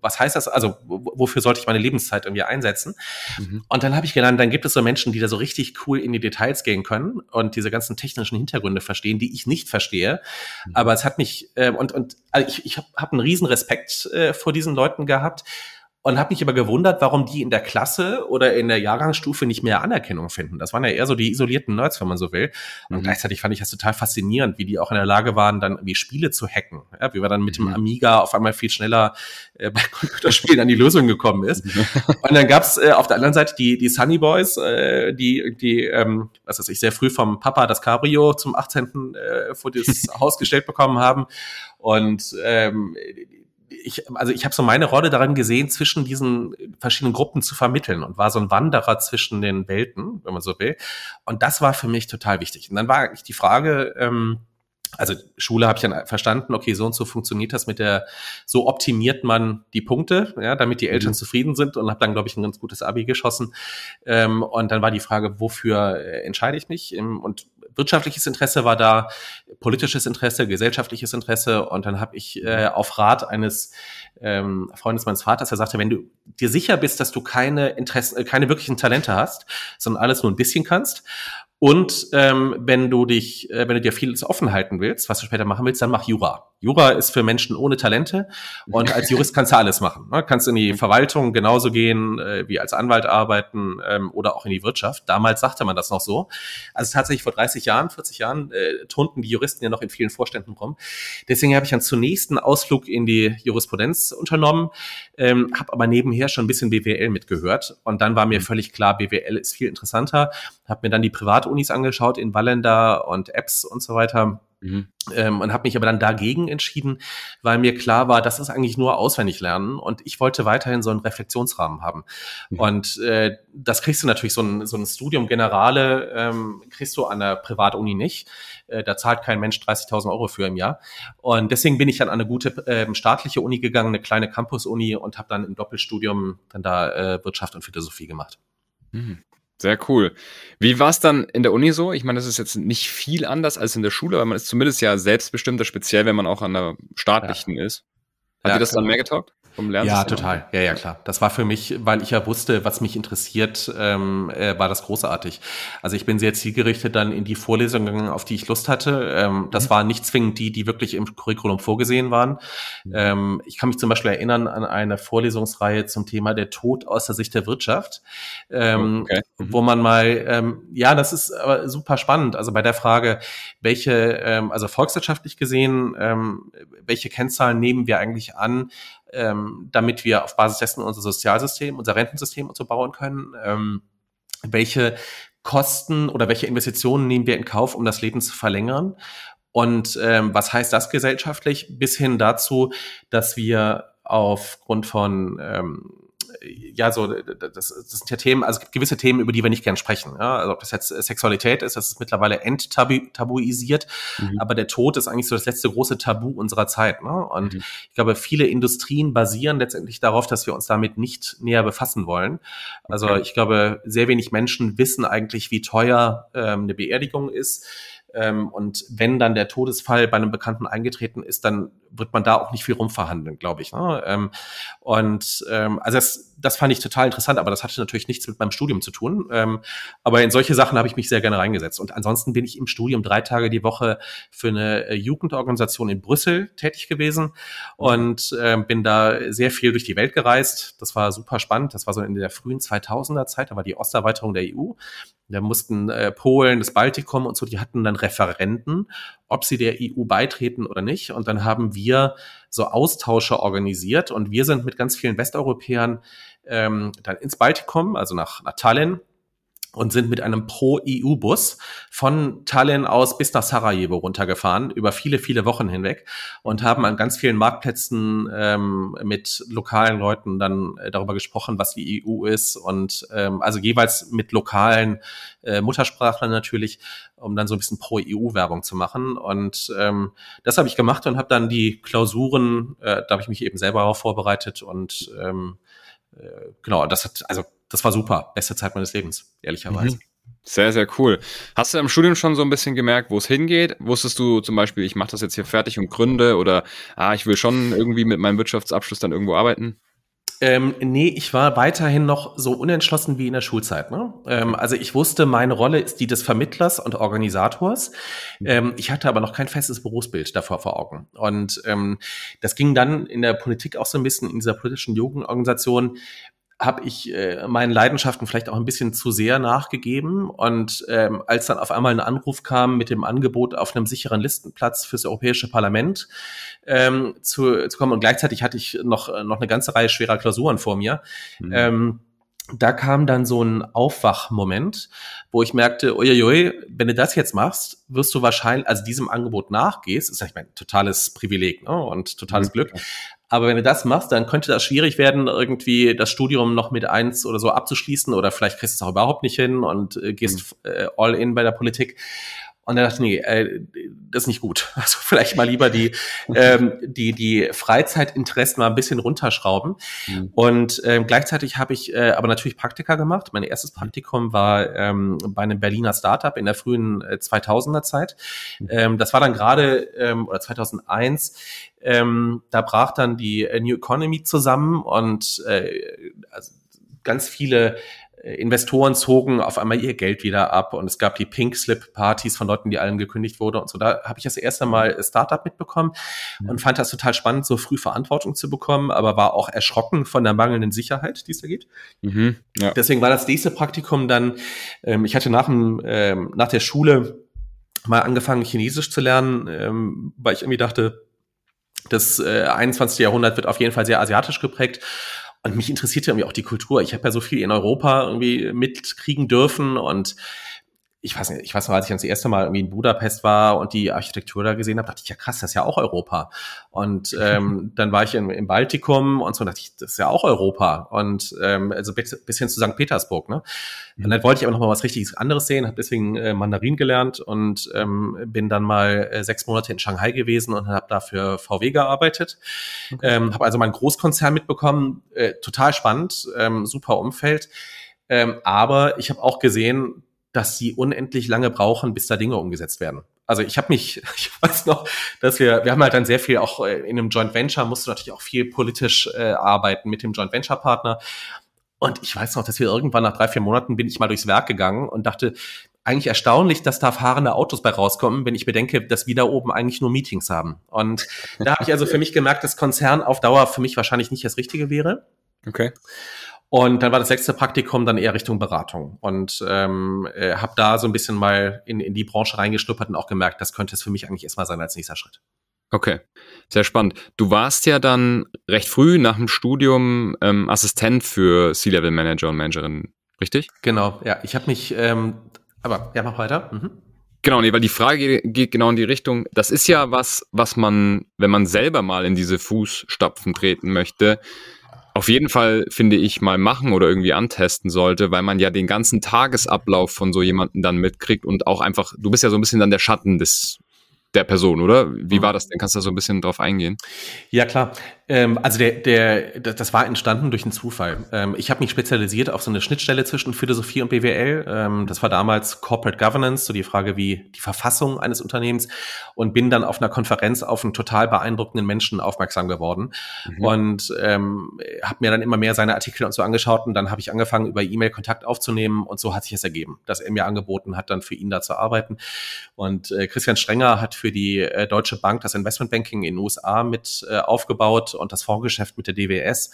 C: was heißt das? Also wofür sollte ich meine Lebenszeit irgendwie einsetzen?
B: Mhm.
C: Und dann habe ich gelernt, dann gibt es so Menschen, die da so richtig cool in die Details gehen können und diese ganzen technischen Hintergründe verstehen, die ich nicht verstehe.
B: Mhm.
C: Aber es hat mich äh, und und also ich, ich habe hab einen riesen Respekt äh, vor diesen Leuten gehabt und habe mich aber gewundert, warum die in der Klasse oder in der Jahrgangsstufe nicht mehr Anerkennung finden. Das waren ja eher so die isolierten Nerds, wenn man so will. Und
B: Mhm.
C: gleichzeitig fand ich das total faszinierend, wie die auch in der Lage waren, dann irgendwie Spiele zu hacken. Ja, wie wir dann mit dem
B: Mhm.
C: Amiga auf einmal viel schneller äh, bei Computerspielen an die Lösung gekommen ist. Und dann gab's äh, auf der anderen Seite die, die Sunny Boys, äh, die, die ähm, was weiß ich, sehr früh vom Papa das Cabrio zum 18. Äh, vor das Haus gestellt bekommen haben. Und ähm, ich, also ich habe so meine Rolle daran gesehen, zwischen diesen verschiedenen Gruppen zu vermitteln und war so ein Wanderer zwischen den Welten, wenn man so will. Und das war für mich total wichtig. Und dann war eigentlich die Frage, ähm, also Schule habe ich dann verstanden, okay, so und so funktioniert das mit der, so optimiert man die Punkte, ja, damit die Eltern
B: Mhm.
C: zufrieden sind und habe dann, glaube ich, ein ganz gutes Abi geschossen. Ähm, und dann war die Frage, wofür äh, entscheide ich mich? Ähm, Und wirtschaftliches Interesse war da, politisches Interesse, gesellschaftliches Interesse. Und dann habe ich äh, auf Rat eines ähm, Freundes meines Vaters, der sagte, wenn du dir sicher bist, dass du keine Interessen, äh, keine wirklichen Talente hast, sondern alles nur ein bisschen kannst, und ähm, wenn du dich, äh, wenn du dir vieles offen halten willst, was du später machen willst, dann mach Jura. Jura ist für Menschen ohne Talente und als Jurist kannst du alles machen. Ne? Kannst in die Verwaltung genauso gehen äh, wie als Anwalt arbeiten ähm, oder auch in die Wirtschaft. Damals sagte man das noch so. Also tatsächlich vor 30 Jahren, 40 Jahren äh, turnten die Juristen ja noch in vielen Vorständen rum. Deswegen habe ich dann zunächst einen Ausflug in die Jurisprudenz unternommen, ähm, habe aber nebenher schon ein bisschen BWL mitgehört und dann war mir völlig klar, BWL ist viel interessanter. Habe mir dann die Privatunis angeschaut in Wallender und Apps und so weiter
B: Mhm.
C: ähm, und habe mich aber dann dagegen entschieden, weil mir klar war, das ist eigentlich nur auswendig lernen und ich wollte weiterhin so einen Reflexionsrahmen haben.
B: Mhm.
C: Und äh, das kriegst du natürlich, so ein, so ein Studium Generale ähm, kriegst du an der Privatuni nicht. Äh, da zahlt kein Mensch 30.000 Euro für im Jahr. Und deswegen bin ich dann an eine gute ähm, staatliche Uni gegangen, eine kleine Campus-Uni und habe dann im Doppelstudium dann da äh, Wirtschaft und Philosophie gemacht.
B: Mhm. Sehr cool. Wie war es dann in der Uni so? Ich meine, das ist jetzt nicht viel anders als in der Schule, aber man ist zumindest ja selbstbestimmter, speziell wenn man auch an der staatlichen ist. Hat
C: Ja,
B: dir das dann mehr getaugt? Vom
C: Ja,
B: Lernsystem?
C: total. Ja, ja, klar. Das war für mich, weil ich ja wusste, was mich interessiert, ähm, äh, war das großartig. Also ich bin sehr zielgerichtet dann in die Vorlesungen gegangen, auf die ich Lust hatte. Ähm, das waren nicht zwingend die, die wirklich im Curriculum vorgesehen waren. Ähm, ich kann mich zum Beispiel erinnern an eine Vorlesungsreihe zum Thema der Tod aus der Sicht der Wirtschaft, ähm,
B: Okay. Mhm.
C: wo man mal, ähm, ja, das ist aber super spannend. Also bei der Frage, welche, ähm, also volkswirtschaftlich gesehen, ähm, welche Kennzahlen nehmen wir eigentlich an, ähm, damit wir auf Basis dessen unser Sozialsystem, unser Rentensystem und so bauen können. Ähm, welche Kosten oder welche Investitionen nehmen wir in Kauf, um das Leben zu verlängern? Und ähm, was heißt das gesellschaftlich? Bis hin dazu, dass wir aufgrund von ähm, ja, so, das, das sind ja Themen, also es gibt gewisse Themen, über die wir nicht gern sprechen. Ja? Also ob das jetzt Sexualität ist, das ist mittlerweile enttabuisiert,
B: Mhm.
C: aber der Tod ist eigentlich so das letzte große Tabu unserer Zeit. Ne? Und
B: Mhm.
C: ich glaube, viele Industrien basieren letztendlich darauf, dass wir uns damit nicht näher befassen wollen. Also
B: Okay.
C: ich glaube, sehr wenig Menschen wissen eigentlich, wie teuer ähm, eine Beerdigung ist. Ähm, und wenn dann der Todesfall bei einem Bekannten eingetreten ist, dann wird man da auch nicht viel rumverhandeln, glaube ich. Ne? Ähm, und ähm, also das, das fand ich total interessant, aber das hatte natürlich nichts mit meinem Studium zu tun. Ähm, aber in solche Sachen habe ich mich sehr gerne reingesetzt. Und ansonsten bin ich im Studium drei Tage die Woche für eine äh, Jugendorganisation in Brüssel tätig gewesen und ähm, bin da sehr viel durch die Welt gereist. Das war super spannend. Das war so in der frühen 2000er Zeit, da war die Osterweiterung der EU. Da mussten äh, Polen, das Baltikum und so, die hatten dann Referenten, ob sie der EU beitreten oder nicht. Und dann haben wir so Austausche organisiert und wir sind mit ganz vielen Westeuropäern ähm, dann ins Baltikum, also nach, nach Tallinn, und sind mit einem Pro-EU-Bus von Tallinn aus bis nach Sarajevo runtergefahren, über viele, viele Wochen hinweg und haben an ganz vielen Marktplätzen ähm, mit lokalen Leuten dann äh, darüber gesprochen, was die EU ist und ähm, also jeweils mit lokalen äh, Muttersprachlern natürlich, um dann so ein bisschen Pro-EU-Werbung zu machen. Und ähm, das habe ich gemacht und habe dann die Klausuren, äh, da habe ich mich eben selber darauf vorbereitet und ähm, äh, genau, das hat, also das war super. Beste Zeit meines Lebens, ehrlicherweise. Mhm.
B: Sehr, sehr cool. Hast du im Studium schon so ein bisschen gemerkt, wo es hingeht? Wusstest du zum Beispiel, ich mache das jetzt hier fertig und gründe oder ah, ich will schon irgendwie mit meinem Wirtschaftsabschluss dann irgendwo arbeiten?
C: Ähm, nee, ich war weiterhin noch so unentschlossen wie in der Schulzeit. Ne? Ähm, also ich wusste, meine Rolle ist die des Vermittlers und Organisators. Ähm, ich hatte aber noch kein festes Berufsbild davor vor Augen. Und ähm, das ging dann in der Politik auch so ein bisschen, in dieser politischen Jugendorganisation, habe ich äh, meinen Leidenschaften vielleicht auch ein bisschen zu sehr nachgegeben. Und ähm, als dann auf einmal ein Anruf kam mit dem Angebot, auf einem sicheren Listenplatz fürs Europäische Parlament ähm, zu, zu kommen, und gleichzeitig hatte ich noch, noch eine ganze Reihe schwerer Klausuren vor mir, mhm. ähm, da kam dann so ein Aufwachmoment, wo ich merkte, uiuiui, wenn du das jetzt machst, wirst du wahrscheinlich, also diesem Angebot nachgehst, ist ja ich mein totales Privileg ne, und totales mhm. Glück, aber wenn du das machst, dann könnte das schwierig werden, irgendwie das Studium noch mit eins oder so abzuschließen oder vielleicht kriegst du es auch überhaupt nicht hin und äh, gehst mhm. äh, all in bei der Politik. Und er dachte, nee, äh, das ist nicht gut. Also vielleicht mal lieber die, ähm, die, die Freizeitinteressen mal ein bisschen runterschrauben. Mhm. Und ähm, gleichzeitig habe ich äh, aber natürlich Praktika gemacht. Mein erstes Praktikum war ähm, bei einem Berliner Startup in der frühen äh, 2000er Zeit. Mhm. Ähm, das war dann gerade, ähm, oder 2001, ähm, da brach dann die äh, New Economy zusammen und äh, also ganz viele Investoren zogen auf einmal ihr Geld wieder ab und es gab die Pink Slip Partys von Leuten, die allen gekündigt wurde und so. Da habe ich das erste Mal Startup mitbekommen und fand das total spannend, so früh Verantwortung zu bekommen, aber war auch erschrocken von der mangelnden Sicherheit, die es da gibt. Mhm, ja. Deswegen war das nächste Praktikum dann, ähm, ich hatte nach, dem, ähm, nach der Schule mal angefangen, Chinesisch zu lernen, ähm, weil ich irgendwie dachte, das äh, 21. Jahrhundert wird auf jeden Fall sehr asiatisch geprägt. Und mich interessiert ja irgendwie auch die Kultur. Ich habe ja so viel in Europa irgendwie mitkriegen dürfen und ich weiß nicht, ich weiß noch, als ich das erste Mal irgendwie in Budapest war und die Architektur da gesehen habe, dachte ich, ja krass, das ist ja auch Europa. Und ähm, dann war ich in, im Baltikum und so dachte ich, das ist ja auch Europa. Und ähm, also bis, hin zu St. Petersburg. Ne? Und dann wollte ich aber noch mal was richtiges anderes sehen, habe deswegen äh, Mandarin gelernt und ähm, bin dann mal äh, sechs Monate in Shanghai gewesen und habe dafür VW gearbeitet. Okay. Ähm, habe also meinen Großkonzern mitbekommen, äh, total spannend, ähm, super Umfeld. Ähm, aber ich habe auch gesehen, dass sie unendlich lange brauchen, bis da Dinge umgesetzt werden. Also ich habe mich, ich weiß noch, dass wir, wir haben halt dann sehr viel auch äh, in einem Joint Venture, musst du natürlich auch viel politisch äh, arbeiten mit dem Joint Venture Partner. Und ich weiß noch, dass wir irgendwann nach drei, vier Monaten bin ich mal durchs Werk gegangen und dachte, eigentlich erstaunlich, dass da fahrende Autos bei rauskommen, wenn ich bedenke, dass wir da oben eigentlich nur Meetings haben. Und da habe ich also für mich gemerkt, dass Konzern auf Dauer für mich wahrscheinlich nicht das Richtige wäre.
B: Okay.
C: Und dann war das sechste Praktikum dann eher Richtung Beratung und ähm, äh, habe da so ein bisschen mal in, in die Branche reingeschnuppert und auch gemerkt, das könnte es für mich eigentlich erstmal sein als nächster Schritt.
B: Okay, sehr spannend. Du warst ja dann recht früh nach dem Studium ähm, Assistent für C-Level Manager und Managerin, richtig?
C: Genau, ja. Ich habe mich, ähm, aber ja, mach weiter. Mhm.
B: Genau, nee, weil die Frage geht genau in die Richtung. Das ist ja was, was man, wenn man selber mal in diese Fußstapfen treten möchte, auf jeden Fall, finde ich, mal machen oder irgendwie antesten sollte, weil man ja den ganzen Tagesablauf von so jemandem dann mitkriegt und auch einfach, du bist ja so ein bisschen dann der Schatten des der Person, oder? Wie mhm. war das denn? Kannst du da so ein bisschen drauf eingehen?
C: Ja, klar. Ähm, also der, der, das war entstanden durch einen Zufall. Ähm, ich habe mich spezialisiert auf so eine Schnittstelle zwischen Philosophie und BWL. Ähm, das war damals Corporate Governance, so die Frage, wie die Verfassung eines Unternehmens und bin dann auf einer Konferenz auf einen total beeindruckenden Menschen aufmerksam geworden mhm. und ähm, habe mir dann immer mehr seine Artikel und so angeschaut und dann habe ich angefangen, über E-Mail Kontakt aufzunehmen und so hat sich es ergeben, dass er mir angeboten hat, dann für ihn da zu arbeiten. Und äh, Christian Strenger hat für die äh, Deutsche Bank das Investmentbanking in den USA mit äh, aufgebaut und das Fondsgeschäft mit der DWS.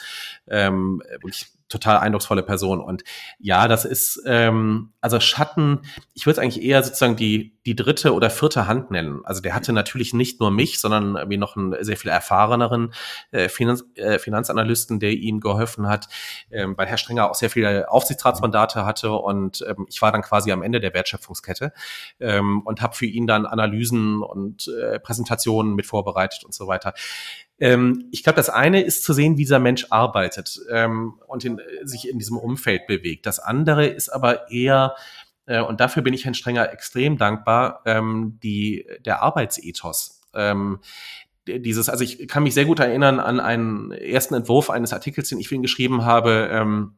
C: Ähm, wirklich total eindrucksvolle Person. Und ja, das ist, ähm, also Schatten, ich würde es eigentlich eher sozusagen die, die dritte oder vierte Hand nennen. Also der hatte natürlich nicht nur mich, sondern wie noch einen sehr viel erfahreneren äh, Finanz, äh, Finanzanalysten, der ihm geholfen hat, ähm, weil Herr Strenger auch sehr viele Aufsichtsratsmandate hatte und ähm, ich war dann quasi am Ende der Wertschöpfungskette ähm, und habe für ihn dann Analysen und äh, Präsentationen mit vorbereitet und so weiter. Ähm, ich glaube, das eine ist zu sehen, wie dieser Mensch arbeitet ähm, und in, sich in diesem Umfeld bewegt. Das andere ist aber eher, äh, und dafür bin ich Herrn Strenger extrem dankbar, ähm, die, der Arbeitsethos. Ähm, dieses, also ich kann mich sehr gut erinnern an einen ersten Entwurf eines Artikels, den ich für ihn geschrieben habe. Ähm,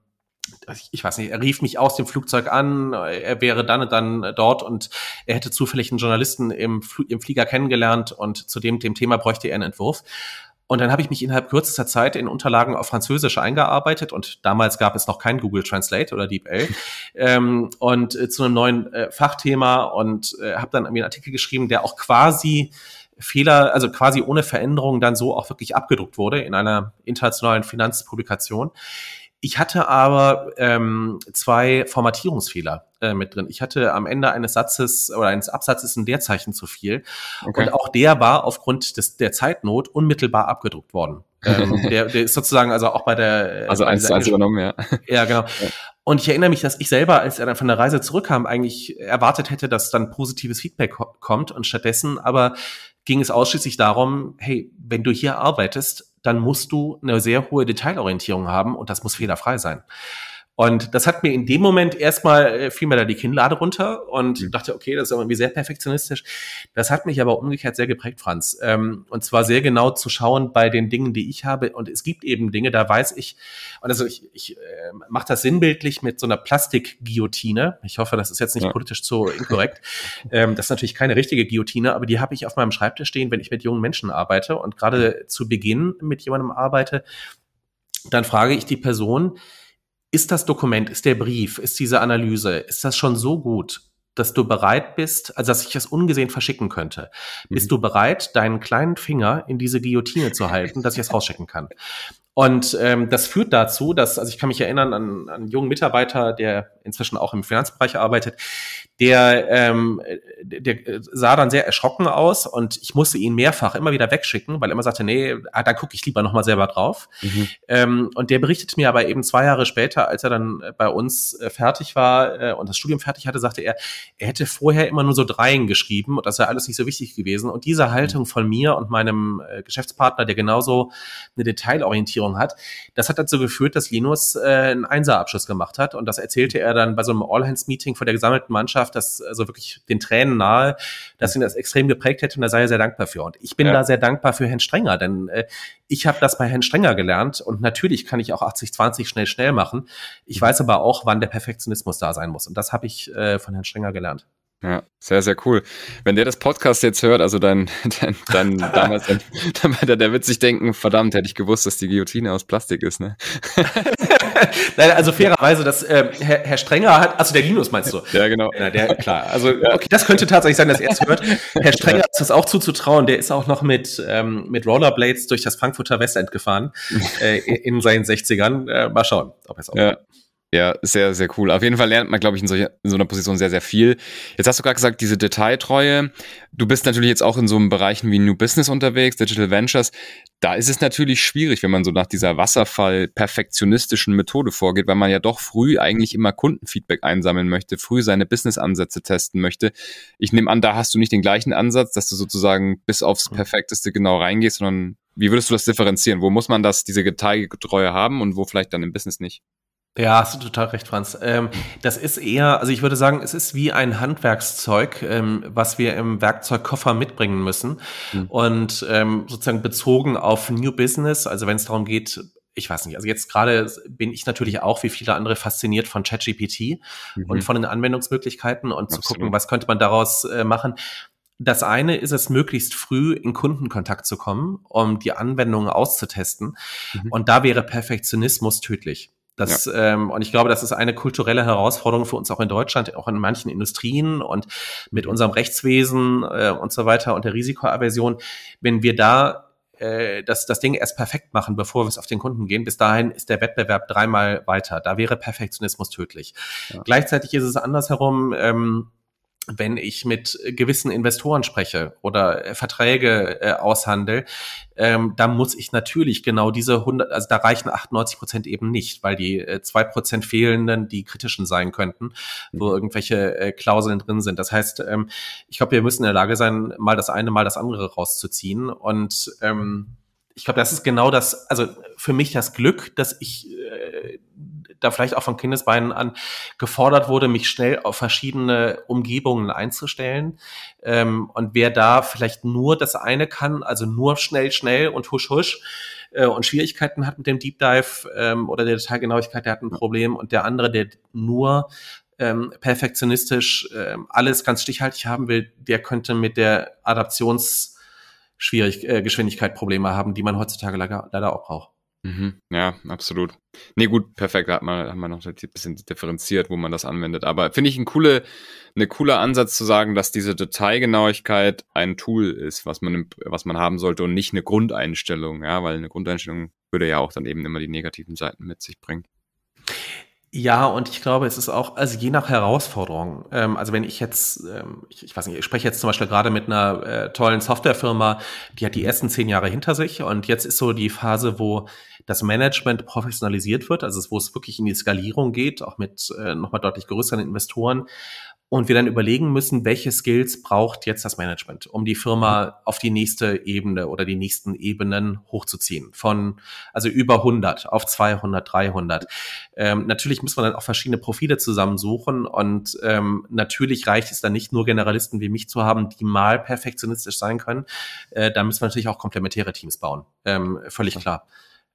C: ich weiß nicht, er rief mich aus dem Flugzeug an, er wäre dann und dann dort und er hätte zufällig einen Journalisten im, Fl im Flieger kennengelernt und zu dem, dem Thema bräuchte er einen Entwurf. Und dann habe ich mich innerhalb kürzester Zeit in Unterlagen auf Französisch eingearbeitet und damals gab es noch kein Google Translate oder DeepL ähm, und äh, zu einem neuen äh, Fachthema und äh, habe dann einen Artikel geschrieben, der auch quasi Fehler, also quasi ohne Veränderung dann so auch wirklich abgedruckt wurde in einer internationalen Finanzpublikation. Ich hatte aber ähm, zwei Formatierungsfehler äh, mit drin. Ich hatte am Ende eines Satzes oder eines Absatzes ein Leerzeichen zu viel. Okay. Und auch der war aufgrund des, der Zeitnot unmittelbar abgedruckt worden. ähm, der, der ist sozusagen also auch bei der
B: also eins zu eins übernommen, ja.
C: Ja, genau. Ja. Und ich erinnere mich, dass ich selber, als er dann von der Reise zurückkam, eigentlich erwartet hätte, dass dann positives Feedback kommt und stattdessen aber ging es ausschließlich darum, hey, wenn du hier arbeitest, dann musst du eine sehr hohe Detailorientierung haben und das muss fehlerfrei sein. Und das hat mir in dem Moment erstmal äh, fiel mir da die Kinnlade runter und mhm. dachte, okay, das ist irgendwie sehr perfektionistisch. Das hat mich aber umgekehrt sehr geprägt, Franz. Ähm, und zwar sehr genau zu schauen bei den Dingen, die ich habe. Und es gibt eben Dinge, da weiß ich, und also ich, ich äh, mache das sinnbildlich mit so einer Plastikguillotine. Ich hoffe, das ist jetzt nicht ja. politisch so inkorrekt. ähm, das ist natürlich keine richtige Guillotine, aber die habe ich auf meinem Schreibtisch stehen, wenn ich mit jungen Menschen arbeite und gerade zu Beginn mit jemandem arbeite, dann frage ich die Person, ist das Dokument, ist der Brief, ist diese Analyse, ist das schon so gut, dass du bereit bist, also dass ich das ungesehen verschicken könnte? Bist mhm. du bereit, deinen kleinen Finger in diese Guillotine zu halten, dass ich es rausschicken kann? Und ähm, das führt dazu, dass, also ich kann mich erinnern an, an einen jungen Mitarbeiter, der inzwischen auch im Finanzbereich arbeitet, der, ähm, der, der sah dann sehr erschrocken aus und ich musste ihn mehrfach immer wieder wegschicken, weil er immer sagte, nee, ah, da gucke ich lieber nochmal selber drauf. Mhm. Ähm, und der berichtet mir aber eben zwei Jahre später, als er dann bei uns äh, fertig war äh, und das Studium fertig hatte, sagte er, er hätte vorher immer nur so Dreien geschrieben und das wäre alles nicht so wichtig gewesen. Und diese Haltung von mir und meinem äh, Geschäftspartner, der genauso eine Detailorientierung hat, das hat dazu geführt, dass Linus äh, einen Einserabschluss gemacht hat und das erzählte er dann bei so einem All-Hands-Meeting vor der gesammelten Mannschaft das also wirklich den Tränen nahe, dass ihn das extrem geprägt hätte und da sei er sehr dankbar für. Und ich bin ja. da sehr dankbar für Herrn Strenger, denn äh, ich habe das bei Herrn Strenger gelernt und natürlich kann ich auch 80-20 schnell schnell machen. Ich weiß aber auch, wann der Perfektionismus da sein muss und das habe ich äh, von Herrn Strenger gelernt.
B: Ja, sehr, sehr cool. Wenn der das Podcast jetzt hört, also dein, dein, dein damals, dann, dann, der wird sich denken, verdammt, hätte ich gewusst, dass die Guillotine aus Plastik ist, ne?
C: Nein, also fairerweise, dass äh, Herr, Herr Strenger hat, also der Linus meinst du?
B: Ja, genau.
C: Ja, der, klar. Also, okay, das könnte tatsächlich sein, dass er es hört. Herr Strenger ja. ist das auch zuzutrauen. Der ist auch noch mit, ähm, mit Rollerblades durch das Frankfurter Westend gefahren, äh, in seinen 60ern. Äh, mal schauen, ob er es auch
B: ja. Ja, sehr, sehr cool. Auf jeden Fall lernt man, glaube ich, in, solche, in so einer Position sehr, sehr viel. Jetzt hast du gerade gesagt, diese Detailtreue. Du bist natürlich jetzt auch in so einem Bereichen wie New Business unterwegs, Digital Ventures. Da ist es natürlich schwierig, wenn man so nach dieser Wasserfall-perfektionistischen Methode vorgeht, weil man ja doch früh eigentlich immer Kundenfeedback einsammeln möchte, früh seine Business-Ansätze testen möchte. Ich nehme an, da hast du nicht den gleichen Ansatz, dass du sozusagen bis aufs mhm. Perfekteste genau reingehst, sondern wie würdest du das differenzieren? Wo muss man das, diese Detailtreue haben und wo vielleicht dann im Business nicht?
C: Ja, hast du total recht, Franz. Ähm, das ist eher, also ich würde sagen, es ist wie ein Handwerkszeug, ähm, was wir im Werkzeugkoffer mitbringen müssen. Mhm. Und ähm, sozusagen bezogen auf New Business, also wenn es darum geht, ich weiß nicht, also jetzt gerade bin ich natürlich auch wie viele andere fasziniert von ChatGPT mhm. und von den Anwendungsmöglichkeiten und Absolut. zu gucken, was könnte man daraus äh, machen. Das eine ist es, möglichst früh in Kundenkontakt zu kommen, um die Anwendungen auszutesten. Mhm. Und da wäre Perfektionismus tödlich. Das, ja. ähm, und ich glaube, das ist eine kulturelle Herausforderung für uns auch in Deutschland, auch in manchen Industrien und mit unserem Rechtswesen äh, und so weiter und der Risikoaversion. Wenn wir da äh, das, das Ding erst perfekt machen, bevor wir es auf den Kunden gehen. Bis dahin ist der Wettbewerb dreimal weiter. Da wäre Perfektionismus tödlich. Ja. Gleichzeitig ist es andersherum. Ähm, wenn ich mit gewissen Investoren spreche oder äh, Verträge äh, aushandel, ähm, da muss ich natürlich genau diese 100, also da reichen 98 Prozent eben nicht, weil die äh, zwei äh, Prozent fehlenden die kritischen sein könnten, wo mhm. irgendwelche äh, Klauseln drin sind. Das heißt, ähm, ich glaube, wir müssen in der Lage sein, mal das eine, mal das andere rauszuziehen und ähm, ich glaube, das ist genau das, also für mich das Glück, dass ich äh, da vielleicht auch von Kindesbeinen an gefordert wurde, mich schnell auf verschiedene Umgebungen einzustellen. Ähm, und wer da vielleicht nur das eine kann, also nur schnell, schnell und husch, husch, äh, und Schwierigkeiten hat mit dem Deep Dive ähm, oder der Detailgenauigkeit, der hat ein Problem. Und der andere, der nur ähm, perfektionistisch ähm, alles ganz stichhaltig haben will, der könnte mit der Adaptionsschwierig äh, Geschwindigkeit Probleme haben, die man heutzutage leider, leider auch braucht.
B: Mhm. Ja, absolut. Nee, gut, perfekt. Da hat man, hat man noch ein bisschen differenziert, wo man das anwendet. Aber finde ich ein coole, eine cooler Ansatz zu sagen, dass diese Detailgenauigkeit ein Tool ist, was man, was man haben sollte und nicht eine Grundeinstellung. Ja, weil eine Grundeinstellung würde ja auch dann eben immer die negativen Seiten mit sich bringen.
C: Ja, und ich glaube, es ist auch, also je nach Herausforderung. Ähm, also wenn ich jetzt, ähm, ich, ich, weiß nicht, ich spreche jetzt zum Beispiel gerade mit einer äh, tollen Softwarefirma, die hat die ersten zehn Jahre hinter sich und jetzt ist so die Phase, wo das Management professionalisiert wird, also wo es wirklich in die Skalierung geht, auch mit äh, nochmal deutlich größeren Investoren und wir dann überlegen müssen, welche Skills braucht jetzt das Management, um die Firma auf die nächste Ebene oder die nächsten Ebenen hochzuziehen. Von, also über 100 auf 200, 300. Ähm, natürlich muss man dann auch verschiedene Profile zusammensuchen und ähm, natürlich reicht es dann nicht nur Generalisten wie mich zu haben, die mal perfektionistisch sein können. Äh, da müssen wir natürlich auch komplementäre Teams bauen. Ähm, völlig klar.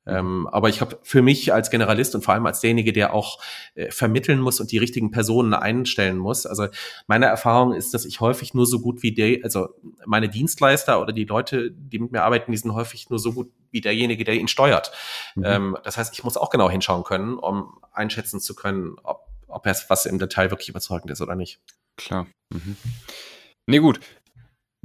C: Ähm, aber ich habe für mich als Generalist und vor allem als derjenige, der auch äh, vermitteln muss und die richtigen Personen einstellen muss. Also meine Erfahrung ist, dass ich häufig nur so gut wie der, also meine Dienstleister oder die Leute, die mit mir arbeiten, die sind häufig nur so gut wie derjenige, der ihn steuert. Mhm. Ähm, das heißt, ich muss auch genau hinschauen können, um einschätzen zu können, ob, ob es was im Detail wirklich überzeugend ist oder nicht.
B: Klar. Mhm. Nee, gut.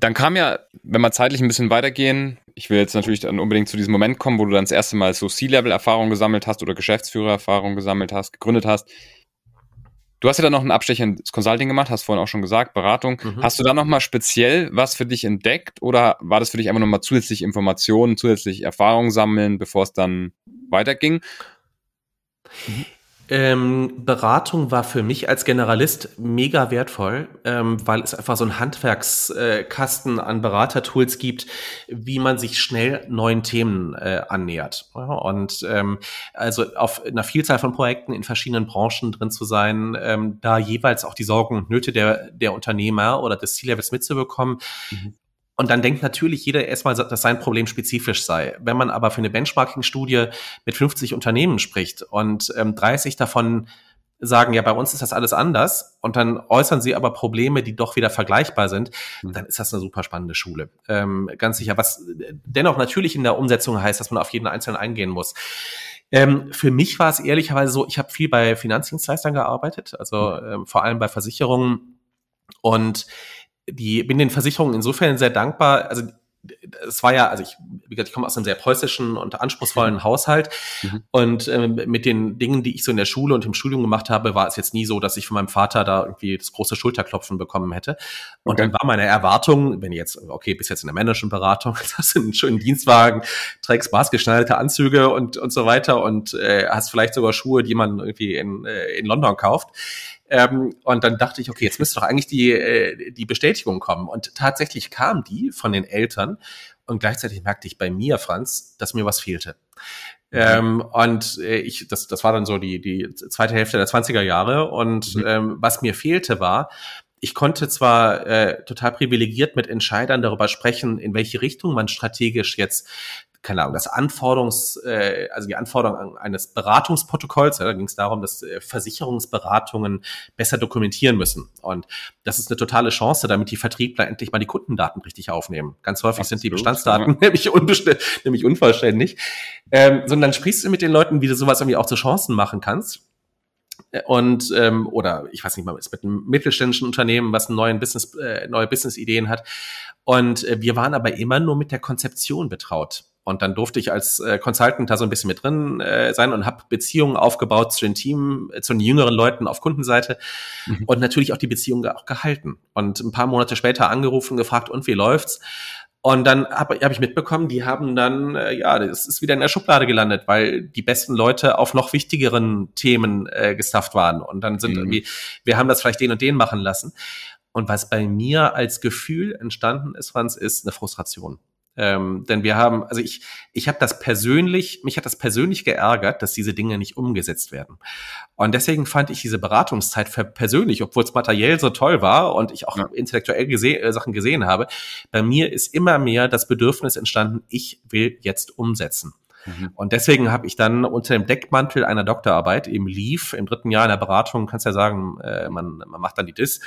B: Dann kam ja, wenn wir zeitlich ein bisschen weitergehen, ich will jetzt natürlich dann unbedingt zu diesem Moment kommen, wo du dann das erste Mal so C-Level-Erfahrung gesammelt hast oder Geschäftsführer-Erfahrung gesammelt hast, gegründet hast. Du hast ja dann noch einen Abstecher ins Consulting gemacht, hast vorhin auch schon gesagt, Beratung. Mhm. Hast du da nochmal speziell was für dich entdeckt oder war das für dich einfach nochmal zusätzlich Informationen, zusätzlich Erfahrung sammeln, bevor es dann weiterging?
C: Mhm. Ähm, Beratung war für mich als Generalist mega wertvoll, ähm, weil es einfach so ein Handwerkskasten äh, an Beratertools gibt, wie man sich schnell neuen Themen äh, annähert. Und ähm, also auf einer Vielzahl von Projekten in verschiedenen Branchen drin zu sein, ähm, da jeweils auch die Sorgen und Nöte der, der Unternehmer oder des C-Levels mitzubekommen, mhm. Und dann denkt natürlich jeder erstmal, dass sein Problem spezifisch sei. Wenn man aber für eine Benchmarking-Studie mit 50 Unternehmen spricht und ähm, 30 davon sagen, ja, bei uns ist das alles anders und dann äußern sie aber Probleme, die doch wieder vergleichbar sind, mhm. dann ist das eine super spannende Schule. Ähm, ganz sicher. Was dennoch natürlich in der Umsetzung heißt, dass man auf jeden Einzelnen eingehen muss. Ähm, für mich war es ehrlicherweise so, ich habe viel bei Finanzdienstleistern gearbeitet, also mhm. ähm, vor allem bei Versicherungen und die bin den Versicherungen insofern sehr dankbar. Also es war ja, also ich, wie gesagt, ich komme aus einem sehr preußischen und anspruchsvollen mhm. Haushalt mhm. und ähm, mit den Dingen, die ich so in der Schule und im Studium gemacht habe, war es jetzt nie so, dass ich von meinem Vater da irgendwie das große Schulterklopfen bekommen hätte. Und okay. dann war meine Erwartung, wenn jetzt, okay, bis jetzt in der Managementberatung, hast du einen schönen Dienstwagen, trägst maßgeschneiderte Anzüge und, und so weiter und äh, hast vielleicht sogar Schuhe, die man irgendwie in, äh, in London kauft. Ähm, und dann dachte ich, okay, jetzt müsste doch eigentlich die, äh, die Bestätigung kommen. Und tatsächlich kam die von den Eltern. Und gleichzeitig merkte ich bei mir, Franz, dass mir was fehlte. Ähm, und äh, ich, das, das war dann so die, die zweite Hälfte der 20er Jahre. Und mhm. ähm, was mir fehlte war, ich konnte zwar äh, total privilegiert mit Entscheidern darüber sprechen, in welche Richtung man strategisch jetzt keine Ahnung, das Anforderungs, äh, also die Anforderung eines Beratungsprotokolls, ja, da ging es darum, dass äh, Versicherungsberatungen besser dokumentieren müssen. Und das ist eine totale Chance, damit die Vertriebler endlich mal die Kundendaten richtig aufnehmen. Ganz häufig Absolut, sind die Bestandsdaten ja. nämlich, nämlich unvollständig. Ähm, sondern sprichst du mit den Leuten, wie du sowas irgendwie auch zu Chancen machen kannst und ähm, oder ich weiß nicht mal, ist mit einem mittelständischen Unternehmen, was einen neuen Business, äh, neue Business-Ideen hat. Und äh, wir waren aber immer nur mit der Konzeption betraut. Und dann durfte ich als äh, Consultant da so ein bisschen mit drin äh, sein und habe Beziehungen aufgebaut zu den Team, äh, zu den jüngeren Leuten auf Kundenseite mhm. und natürlich auch die Beziehungen auch gehalten. Und ein paar Monate später angerufen, gefragt, und wie läuft's? Und dann habe hab ich mitbekommen, die haben dann, äh, ja, das ist wieder in der Schublade gelandet, weil die besten Leute auf noch wichtigeren Themen äh, gestafft waren. Und dann sind mhm. irgendwie, wir haben das vielleicht den und den machen lassen. Und was bei mir als Gefühl entstanden ist, Franz, ist eine Frustration. Ähm, denn wir haben, also ich, ich habe das persönlich, mich hat das persönlich geärgert, dass diese Dinge nicht umgesetzt werden. Und deswegen fand ich diese Beratungszeit für persönlich, obwohl es materiell so toll war und ich auch ja. intellektuell gese äh, Sachen gesehen habe, bei mir ist immer mehr das Bedürfnis entstanden, ich will jetzt umsetzen. Mhm. Und deswegen habe ich dann unter dem Deckmantel einer Doktorarbeit im Lief, im dritten Jahr in der Beratung, kannst ja sagen, äh, man, man macht dann die DIS,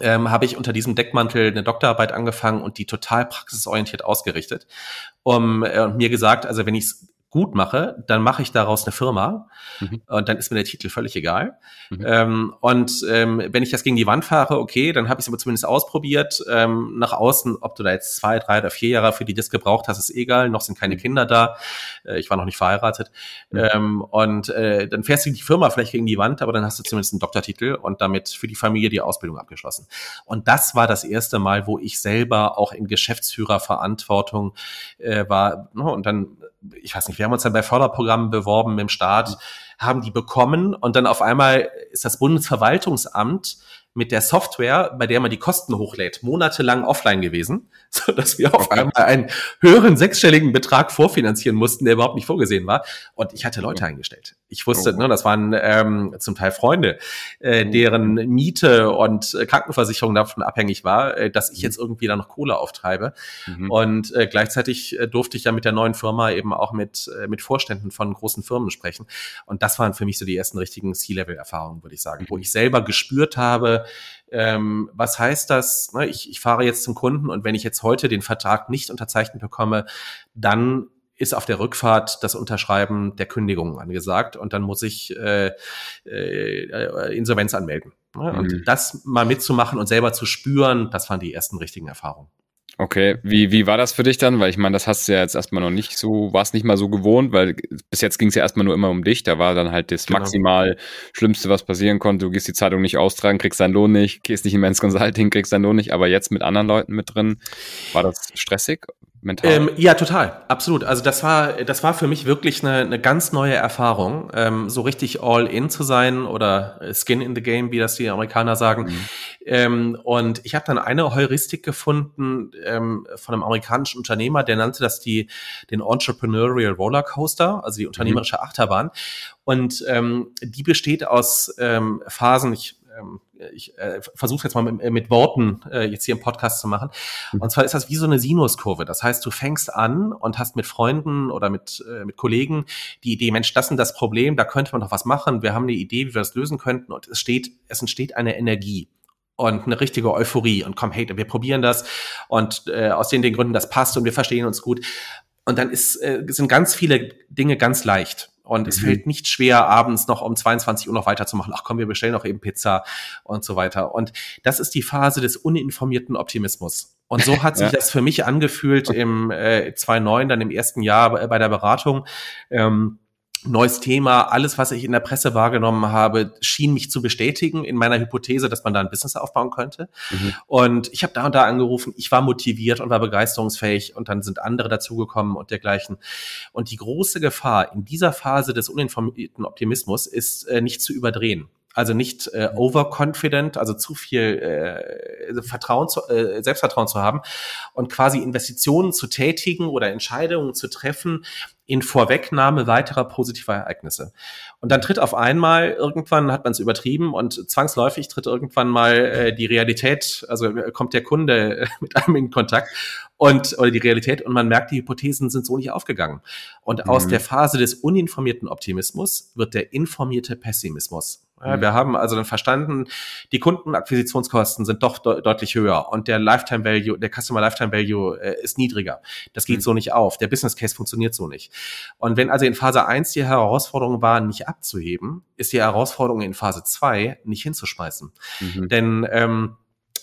C: ähm, habe ich unter diesem Deckmantel eine Doktorarbeit angefangen und die total praxisorientiert ausgerichtet. Um, äh, und mir gesagt, also wenn ich es gut mache, dann mache ich daraus eine Firma mhm. und dann ist mir der Titel völlig egal. Mhm. Ähm, und ähm, wenn ich das gegen die Wand fahre, okay, dann habe ich es aber zumindest ausprobiert. Ähm, nach außen, ob du da jetzt zwei, drei oder vier Jahre für die Disc gebraucht hast, ist egal. Noch sind keine mhm. Kinder da. Äh, ich war noch nicht verheiratet. Mhm. Ähm, und äh, dann fährst du die Firma vielleicht gegen die Wand, aber dann hast du zumindest einen Doktortitel und damit für die Familie die Ausbildung abgeschlossen. Und das war das erste Mal, wo ich selber auch in Geschäftsführerverantwortung äh, war. Und dann ich weiß nicht, wir haben uns dann bei Förderprogrammen beworben dem Staat, haben die bekommen und dann auf einmal ist das Bundesverwaltungsamt mit der Software, bei der man die Kosten hochlädt, monatelang offline gewesen, so dass wir auf einmal einen höheren sechsstelligen Betrag vorfinanzieren mussten, der überhaupt nicht vorgesehen war. Und ich hatte Leute eingestellt. Ich wusste, oh. ne, das waren ähm, zum Teil Freunde, äh, oh. deren Miete und äh, Krankenversicherung davon abhängig war, äh, dass ich mhm. jetzt irgendwie da noch Kohle auftreibe. Mhm. Und äh, gleichzeitig äh, durfte ich ja mit der neuen Firma eben auch mit, äh, mit Vorständen von großen Firmen sprechen. Und das waren für mich so die ersten richtigen C-Level-Erfahrungen, würde ich sagen, mhm. wo ich selber gespürt habe, ähm, was heißt das? Ne, ich, ich fahre jetzt zum Kunden und wenn ich jetzt heute den Vertrag nicht unterzeichnet bekomme, dann ist auf der Rückfahrt das Unterschreiben der Kündigung angesagt und dann muss ich äh, äh, Insolvenz anmelden. Ne? Und mhm. das mal mitzumachen und selber zu spüren, das waren die ersten richtigen Erfahrungen.
B: Okay, wie, wie war das für dich dann? Weil ich meine, das hast du ja jetzt erstmal noch nicht so, warst nicht mal so gewohnt, weil bis jetzt ging es ja erstmal nur immer um dich. Da war dann halt das genau. maximal Schlimmste, was passieren konnte. Du gehst die Zeitung nicht austragen, kriegst deinen Lohn nicht, gehst nicht in Men's Consulting, kriegst deinen Lohn nicht. Aber jetzt mit anderen Leuten mit drin, war das stressig? Mental?
C: Ähm, ja, total, absolut. Also das war, das war für mich wirklich eine, eine ganz neue Erfahrung, ähm, so richtig all in zu sein oder Skin in the Game, wie das die Amerikaner sagen. Mhm. Ähm, und ich habe dann eine Heuristik gefunden ähm, von einem amerikanischen Unternehmer, der nannte das die den Entrepreneurial Rollercoaster, also die unternehmerische mhm. Achterbahn. Und ähm, die besteht aus ähm, Phasen. Ich ähm, ich äh, versuche jetzt mal mit, äh, mit Worten äh, jetzt hier im Podcast zu machen. Mhm. Und zwar ist das wie so eine Sinuskurve. Das heißt, du fängst an und hast mit Freunden oder mit, äh, mit Kollegen die Idee, Mensch, das ist das Problem, da könnte man doch was machen. Wir haben eine Idee, wie wir das lösen könnten. Und es steht, es entsteht eine Energie und eine richtige Euphorie und komm, hey, wir probieren das und äh, aus den, den Gründen, das passt und wir verstehen uns gut. Und dann ist, äh, sind ganz viele Dinge ganz leicht. Und mhm. es fällt nicht schwer, abends noch um 22 Uhr noch weiterzumachen. Ach komm, wir bestellen noch eben Pizza und so weiter. Und das ist die Phase des uninformierten Optimismus. Und so hat sich ja. das für mich angefühlt im äh, 2009, dann im ersten Jahr bei der Beratung. Ähm, neues Thema, alles, was ich in der Presse wahrgenommen habe, schien mich zu bestätigen in meiner Hypothese, dass man da ein Business aufbauen könnte. Mhm. Und ich habe da und da angerufen, ich war motiviert und war begeisterungsfähig und dann sind andere dazugekommen und dergleichen. Und die große Gefahr in dieser Phase des uninformierten Optimismus ist äh, nicht zu überdrehen. Also nicht äh, overconfident, also zu viel äh, Vertrauen zu, äh, Selbstvertrauen zu haben und quasi Investitionen zu tätigen oder Entscheidungen zu treffen in Vorwegnahme weiterer positiver Ereignisse. Und dann tritt auf einmal, irgendwann hat man es übertrieben und zwangsläufig tritt irgendwann mal äh, die Realität, also äh, kommt der Kunde mit einem in Kontakt und oder die Realität und man merkt, die Hypothesen sind so nicht aufgegangen. Und mhm. aus der Phase des uninformierten Optimismus wird der informierte Pessimismus. Ja, mhm. wir haben also dann verstanden, die Kundenakquisitionskosten sind doch de deutlich höher und der Lifetime Value, der Customer Lifetime Value äh, ist niedriger. Das geht mhm. so nicht auf. Der Business Case funktioniert so nicht. Und wenn also in Phase 1 die Herausforderung war, nicht abzuheben, ist die Herausforderung in Phase 2 nicht hinzuschmeißen. Mhm. Denn ähm,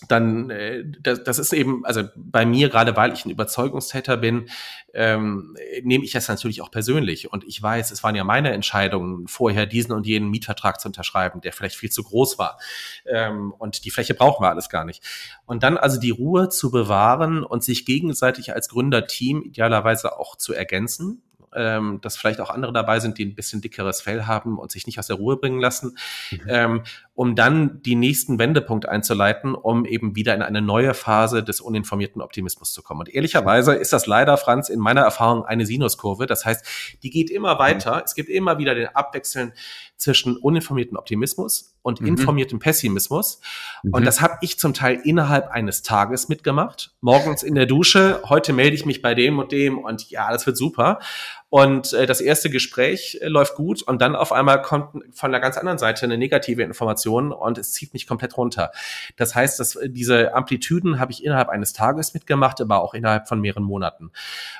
C: dann, äh, das, das ist eben, also bei mir, gerade weil ich ein Überzeugungstäter bin, ähm, nehme ich das natürlich auch persönlich. Und ich weiß, es waren ja meine Entscheidungen, vorher diesen und jenen Mietvertrag zu unterschreiben, der vielleicht viel zu groß war. Ähm, und die Fläche brauchen wir alles gar nicht. Und dann also die Ruhe zu bewahren und sich gegenseitig als Gründerteam idealerweise auch zu ergänzen ähm, dass vielleicht auch andere dabei sind, die ein bisschen dickeres Fell haben und sich nicht aus der Ruhe bringen lassen, mhm. ähm, um dann die nächsten Wendepunkt einzuleiten, um eben wieder in eine neue Phase des uninformierten Optimismus zu kommen. Und ehrlicherweise ist das leider, Franz, in meiner Erfahrung eine Sinuskurve. Das heißt, die geht immer weiter. Mhm. Es gibt immer wieder den Abwechseln zwischen uninformierten Optimismus und mhm. informiertem Pessimismus. Mhm. Und das habe ich zum Teil innerhalb eines Tages mitgemacht. Morgens in der Dusche, heute melde ich mich bei dem und dem und ja, das wird super. Und äh, das erste Gespräch äh, läuft gut und dann auf einmal kommt von der ganz anderen Seite eine negative Information und es zieht mich komplett runter. Das heißt, dass äh, diese Amplitüden habe ich innerhalb eines Tages mitgemacht, aber auch innerhalb von mehreren Monaten.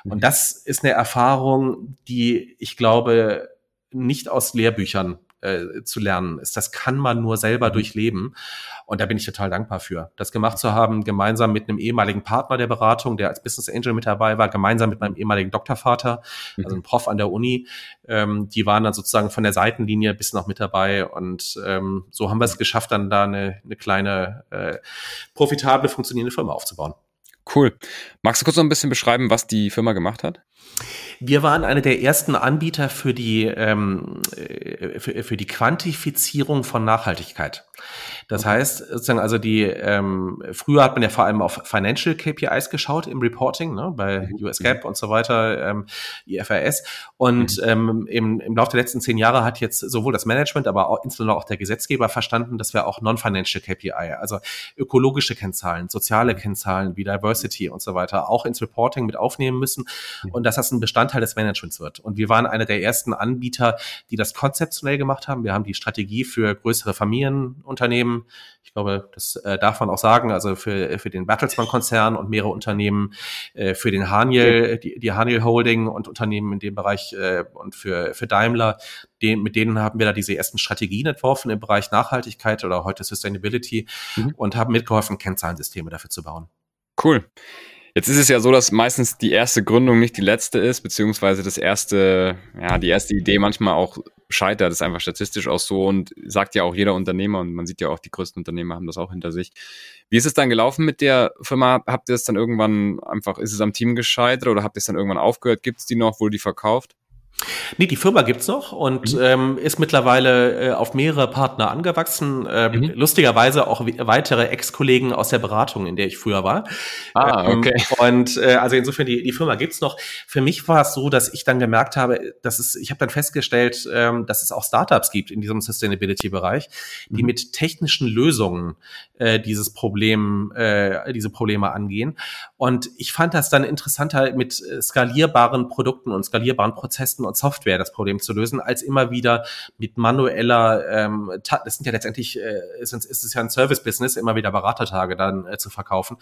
C: Mhm. Und das ist eine Erfahrung, die ich glaube nicht aus Lehrbüchern äh, zu lernen ist. Das kann man nur selber mhm. durchleben. Und da bin ich total dankbar für, das gemacht zu haben, gemeinsam mit einem ehemaligen Partner der Beratung, der als Business Angel mit dabei war, gemeinsam mit meinem ehemaligen Doktorvater, mhm. also ein Prof an der Uni. Ähm, die waren dann sozusagen von der Seitenlinie bis noch mit dabei. Und ähm, so haben wir es geschafft, dann da eine, eine kleine, äh, profitable, funktionierende Firma aufzubauen.
B: Cool. Magst du kurz noch ein bisschen beschreiben, was die Firma gemacht hat?
C: Wir waren einer der ersten Anbieter für die, ähm, äh, für, für die Quantifizierung von Nachhaltigkeit. Das okay. heißt, sozusagen, also die, ähm, früher hat man ja vor allem auf Financial KPIs geschaut im Reporting, ne, bei mhm. US GAAP und so weiter, ähm, IFRS. Und mhm. ähm, im, im Laufe der letzten zehn Jahre hat jetzt sowohl das Management, aber auch insbesondere auch der Gesetzgeber verstanden, dass wir auch Non-Financial KPI, also ökologische Kennzahlen, soziale Kennzahlen wie Diversity und so weiter, auch ins Reporting mit aufnehmen müssen mhm. und dass das ein Bestandteil des Managements wird. Und wir waren einer der ersten Anbieter, die das konzeptionell gemacht haben. Wir haben die Strategie für größere Familienunternehmen ich glaube, das äh, darf man auch sagen, also für, für den Bertelsmann-Konzern und mehrere Unternehmen, äh, für den Haniel, die, die Haniel Holding und Unternehmen in dem Bereich äh, und für, für Daimler, den, mit denen haben wir da diese ersten Strategien entworfen im Bereich Nachhaltigkeit oder heute Sustainability mhm. und haben mitgeholfen, Kennzahlensysteme dafür zu bauen.
B: Cool. Jetzt ist es ja so, dass meistens die erste Gründung nicht die letzte ist, beziehungsweise das erste, ja, die erste Idee manchmal auch scheitert. Das ist einfach statistisch auch so und sagt ja auch jeder Unternehmer und man sieht ja auch, die größten Unternehmer haben das auch hinter sich. Wie ist es dann gelaufen mit der Firma? Habt ihr es dann irgendwann einfach, ist es am Team gescheitert oder habt ihr es dann irgendwann aufgehört? Gibt es die noch? Wurde die verkauft?
C: Nee, die Firma gibt's noch und mhm. ähm, ist mittlerweile äh, auf mehrere Partner angewachsen. Ähm, mhm. Lustigerweise auch weitere Ex-Kollegen aus der Beratung, in der ich früher war. Ah, ähm, okay. Ähm, und äh, also insofern, die, die Firma gibt's noch. Für mich war es so, dass ich dann gemerkt habe, dass es, ich habe dann festgestellt, ähm, dass es auch Startups gibt in diesem Sustainability-Bereich, die mhm. mit technischen Lösungen äh, dieses Problem, äh, diese Probleme angehen. Und ich fand das dann interessanter, mit äh, skalierbaren Produkten und skalierbaren Prozessen und Software das Problem zu lösen, als immer wieder mit manueller, ähm, das sind ja letztendlich, äh, ist, ist es ja ein Service-Business, immer wieder Beratertage dann äh, zu verkaufen.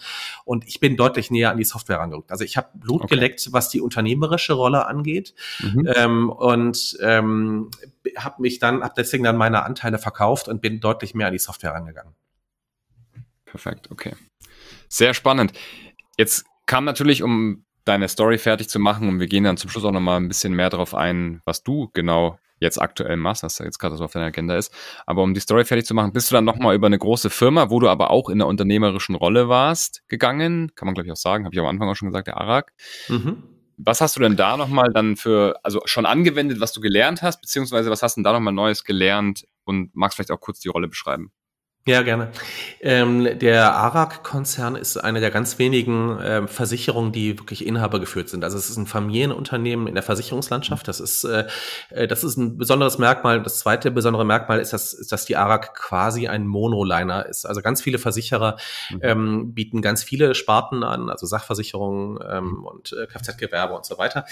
C: Und ich bin deutlich näher an die Software rangerückt. Also ich habe Blut okay. geleckt, was die unternehmerische Rolle angeht. Mhm. Ähm, und ähm, habe mich dann, habe deswegen dann meine Anteile verkauft und bin deutlich mehr an die Software rangegangen.
B: Perfekt, okay. Sehr spannend. Jetzt kam natürlich, um deine Story fertig zu machen und wir gehen dann zum Schluss auch nochmal ein bisschen mehr darauf ein, was du genau jetzt aktuell machst, was jetzt gerade so auf deiner Agenda ist. Aber um die Story fertig zu machen, bist du dann nochmal über eine große Firma, wo du aber auch in der unternehmerischen Rolle warst, gegangen. Kann man, glaube ich, auch sagen, habe ich am Anfang auch schon gesagt, der Arak. Mhm. Was hast du denn da nochmal dann für, also schon angewendet, was du gelernt hast, beziehungsweise was hast du denn da nochmal Neues gelernt und magst vielleicht auch kurz die Rolle beschreiben.
C: Ja, gerne. Ähm, der ARAG-Konzern ist eine der ganz wenigen äh, Versicherungen, die wirklich Inhaber geführt sind. Also es ist ein Familienunternehmen in der Versicherungslandschaft. Das ist, äh, äh, das ist ein besonderes Merkmal. Das zweite besondere Merkmal ist, dass, ist, dass die ARAG quasi ein Monoliner ist. Also ganz viele Versicherer mhm. ähm, bieten ganz viele Sparten an, also Sachversicherungen ähm, mhm. und äh, Kfz-Gewerbe und so weiter.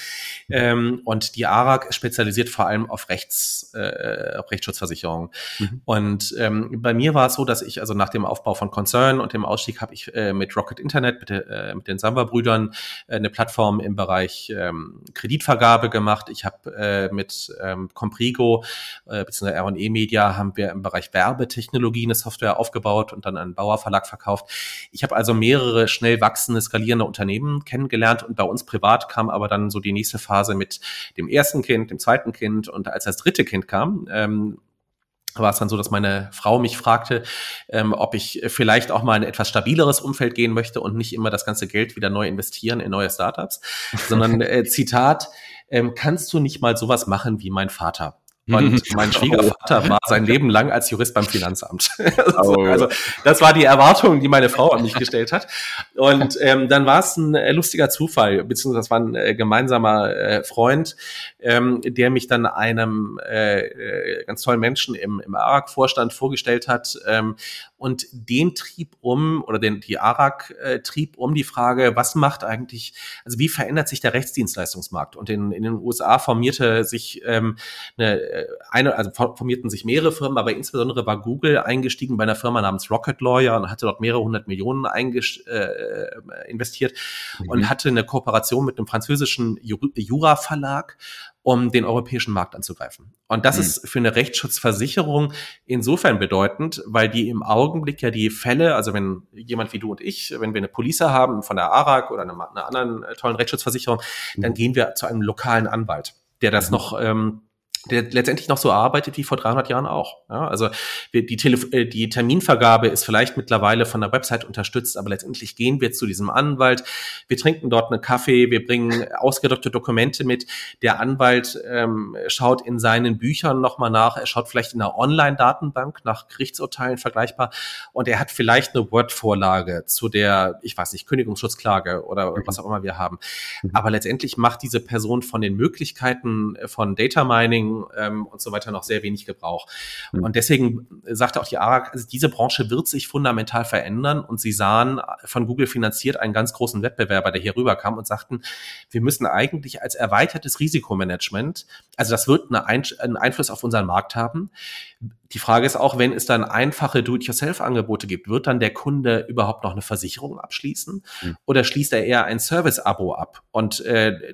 C: Ähm, und die ARAG spezialisiert vor allem auf Rechts, äh, auf Rechtsschutzversicherungen. Mhm. Und ähm, bei mir war es so, dass ich also nach dem Aufbau von Concern und dem Ausstieg habe ich äh, mit Rocket Internet, mit, äh, mit den Samba-Brüdern, äh, eine Plattform im Bereich ähm, Kreditvergabe gemacht. Ich habe äh, mit ähm, Comprigo äh, bzw. R&E Media haben wir im Bereich Werbetechnologie eine Software aufgebaut und dann an einen Bauerverlag verkauft. Ich habe also mehrere schnell wachsende, skalierende Unternehmen kennengelernt und bei uns privat kam aber dann so die nächste Phase mit dem ersten Kind, dem zweiten Kind und als das dritte Kind kam, ähm, war es dann so, dass meine Frau mich fragte, ähm, ob ich vielleicht auch mal in ein etwas stabileres Umfeld gehen möchte und nicht immer das ganze Geld wieder neu investieren in neue Startups, sondern äh, Zitat, ähm, kannst du nicht mal sowas machen wie mein Vater? Und mein Schwiegervater war sein Leben lang als Jurist beim Finanzamt. also, oh. also, das war die Erwartung, die meine Frau an mich gestellt hat. Und ähm, dann war es ein äh, lustiger Zufall, beziehungsweise es war ein äh, gemeinsamer äh, Freund, ähm, der mich dann einem äh, äh ganz tollen Menschen im, im ARAG-Vorstand vorgestellt hat. Ähm, und den trieb um, oder den, die ARAG äh, trieb um die Frage, was macht eigentlich, also wie verändert sich der Rechtsdienstleistungsmarkt? Und in, in den USA formierte sich ähm, eine, äh, eine, also formierten sich mehrere Firmen, aber insbesondere war Google eingestiegen bei einer Firma namens Rocket Lawyer und hatte dort mehrere hundert Millionen äh, investiert mhm. und hatte eine Kooperation mit einem französischen Jura-Verlag um den europäischen Markt anzugreifen. Und das mhm. ist für eine Rechtsschutzversicherung insofern bedeutend, weil die im Augenblick ja die Fälle, also wenn jemand wie du und ich, wenn wir eine Police haben von der ARAG oder einer, einer anderen äh, tollen Rechtsschutzversicherung, mhm. dann gehen wir zu einem lokalen Anwalt, der das mhm. noch ähm, letztendlich noch so arbeitet wie vor 300 Jahren auch. Ja, also die, Telef äh, die Terminvergabe ist vielleicht mittlerweile von der Website unterstützt, aber letztendlich gehen wir zu diesem Anwalt, wir trinken dort einen Kaffee, wir bringen ausgedruckte Dokumente mit. Der Anwalt ähm, schaut in seinen Büchern nochmal nach, er schaut vielleicht in einer Online-Datenbank nach Gerichtsurteilen vergleichbar und er hat vielleicht eine Word-Vorlage zu der, ich weiß nicht, Kündigungsschutzklage oder mhm. was auch immer wir haben. Mhm. Aber letztendlich macht diese Person von den Möglichkeiten von Data Mining ähm, und so weiter noch sehr wenig Gebrauch. Mhm. Und deswegen sagte auch die ARAG, also diese Branche wird sich fundamental verändern und sie sahen von Google finanziert einen ganz großen Wettbewerber, der hier rüberkam und sagten, wir müssen eigentlich als erweitertes Risikomanagement, also das wird eine Ein einen Einfluss auf unseren Markt haben. Die Frage ist auch, wenn es dann einfache Do-it-yourself-Angebote gibt, wird dann der Kunde überhaupt noch eine Versicherung abschließen mhm. oder schließt er eher ein Service-Abo ab und äh,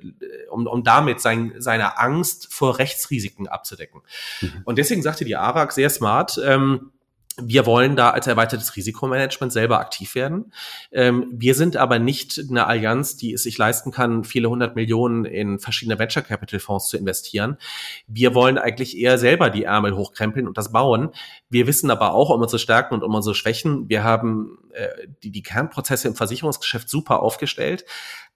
C: um, um damit sein, seine Angst vor Rechtsrisiken abzudecken? Mhm. Und deswegen sagte die ARAG sehr smart, ähm, wir wollen da als erweitertes Risikomanagement selber aktiv werden. Ähm, wir sind aber nicht eine Allianz, die es sich leisten kann, viele hundert Millionen in verschiedene Venture Capital Fonds zu investieren. Wir wollen eigentlich eher selber die Ärmel hochkrempeln und das bauen. Wir wissen aber auch um unsere Stärken und um unsere Schwächen. Wir haben äh, die, die Kernprozesse im Versicherungsgeschäft super aufgestellt.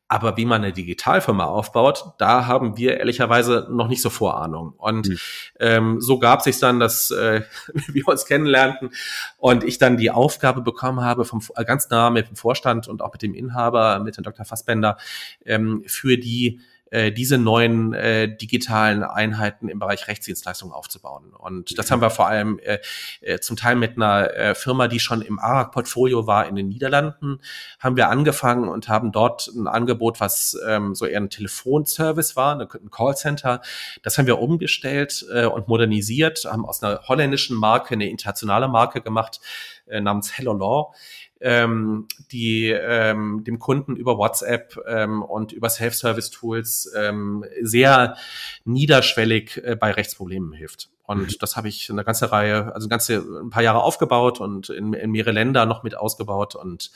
C: Aber wie man eine Digitalfirma aufbaut, da haben wir ehrlicherweise noch nicht so Vorahnung. Und mhm. ähm, so gab sich dann, dass äh, wir uns kennenlernten und ich dann die Aufgabe bekommen habe, vom ganz nah mit dem Vorstand und auch mit dem Inhaber, mit dem Dr. Fassbender, ähm, für die äh, diese neuen äh, digitalen Einheiten im Bereich Rechtsdienstleistungen aufzubauen. Und das haben wir vor allem äh, äh, zum Teil mit einer äh, Firma, die schon im ARAG-Portfolio war in den Niederlanden, haben wir angefangen und haben dort ein Angebot, was ähm, so eher ein Telefonservice war, ein Callcenter. Das haben wir umgestellt äh, und modernisiert, haben aus einer holländischen Marke eine internationale Marke gemacht äh, namens Hello Law ähm, die ähm, dem Kunden über WhatsApp ähm, und über Self-Service-Tools ähm, sehr niederschwellig äh, bei Rechtsproblemen hilft. Und mhm. das habe ich eine ganze Reihe, also ein ganze ein paar Jahre aufgebaut und in, in mehrere Länder noch mit ausgebaut. Und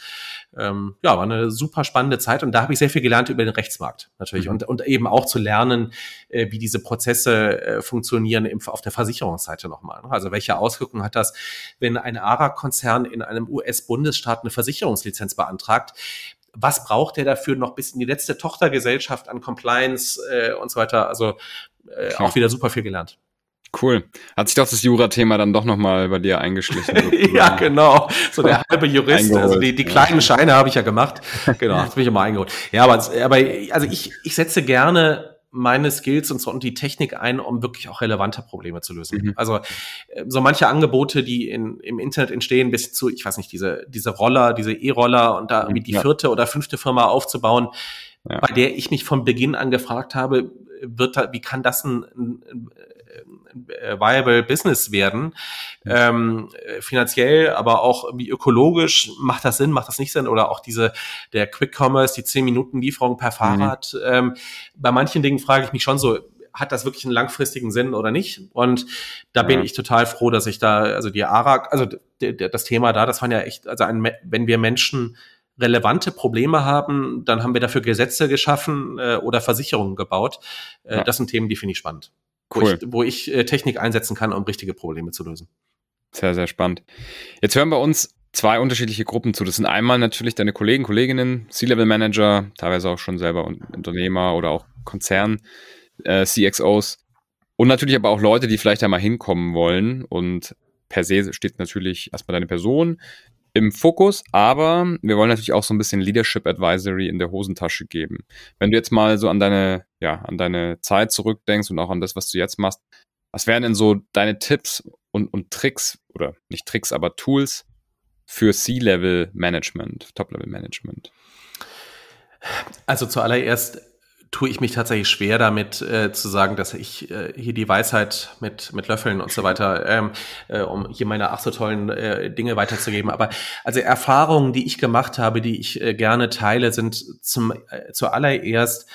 C: ähm, ja, war eine super spannende Zeit. Und da habe ich sehr viel gelernt über den Rechtsmarkt natürlich mhm. und, und eben auch zu lernen, äh, wie diese Prozesse äh, funktionieren im, auf der Versicherungsseite nochmal. Also welche Auswirkungen hat das, wenn ein ARA-Konzern in einem US-Bundesstaat eine Versicherungslizenz beantragt? was braucht er dafür noch bis in die letzte Tochtergesellschaft an Compliance äh, und so weiter. Also äh, auch wieder super viel gelernt.
B: Cool. Hat sich doch das Jura-Thema dann doch nochmal bei dir eingeschlichen.
C: ja, genau. So der halbe Jurist. Also die, die kleinen Scheine habe ich ja gemacht. Genau, das bin ich immer eingeholt. Ja, aber, aber also ich, ich setze gerne meine Skills und so und die Technik ein, um wirklich auch relevante Probleme zu lösen. Mhm. Also äh, so manche Angebote, die in, im Internet entstehen, bis zu, ich weiß nicht, diese, diese Roller, diese E-Roller und da irgendwie die ja. vierte oder fünfte Firma aufzubauen, ja. bei der ich mich von Beginn an gefragt habe, wird da, wie kann das ein, ein, viable Business werden. Ähm, finanziell, aber auch wie ökologisch macht das Sinn, macht das nicht Sinn? Oder auch diese der Quick Commerce, die 10 Minuten Lieferung per Fahrrad. Mhm. Ähm, bei manchen Dingen frage ich mich schon so, hat das wirklich einen langfristigen Sinn oder nicht? Und da ja. bin ich total froh, dass ich da, also die ARAG, also das Thema da, das waren ja echt, also ein, wenn wir Menschen relevante Probleme haben, dann haben wir dafür Gesetze geschaffen äh, oder Versicherungen gebaut. Äh, ja. Das sind Themen, die finde ich spannend wo ich, wo ich äh, Technik einsetzen kann, um richtige Probleme zu lösen.
B: Sehr, sehr spannend. Jetzt hören wir uns zwei unterschiedliche Gruppen zu. Das sind einmal natürlich deine Kollegen, Kolleginnen, C-Level-Manager, teilweise auch schon selber Unternehmer oder auch Konzern, äh, CXOs und natürlich aber auch Leute, die vielleicht einmal hinkommen wollen und per se steht natürlich erstmal deine Person, im Fokus, aber wir wollen natürlich auch so ein bisschen Leadership Advisory in der Hosentasche geben. Wenn du jetzt mal so an deine, ja, an deine Zeit zurückdenkst und auch an das, was du jetzt machst, was wären denn so deine Tipps und, und Tricks oder nicht Tricks, aber Tools für C-Level Management, Top-Level Management?
C: Also zuallererst tue ich mich tatsächlich schwer damit äh, zu sagen, dass ich äh, hier die Weisheit mit mit Löffeln und so weiter, ähm, äh, um hier meine ach so tollen äh, Dinge weiterzugeben. Aber also Erfahrungen, die ich gemacht habe, die ich äh, gerne teile, sind zum äh, zuallererst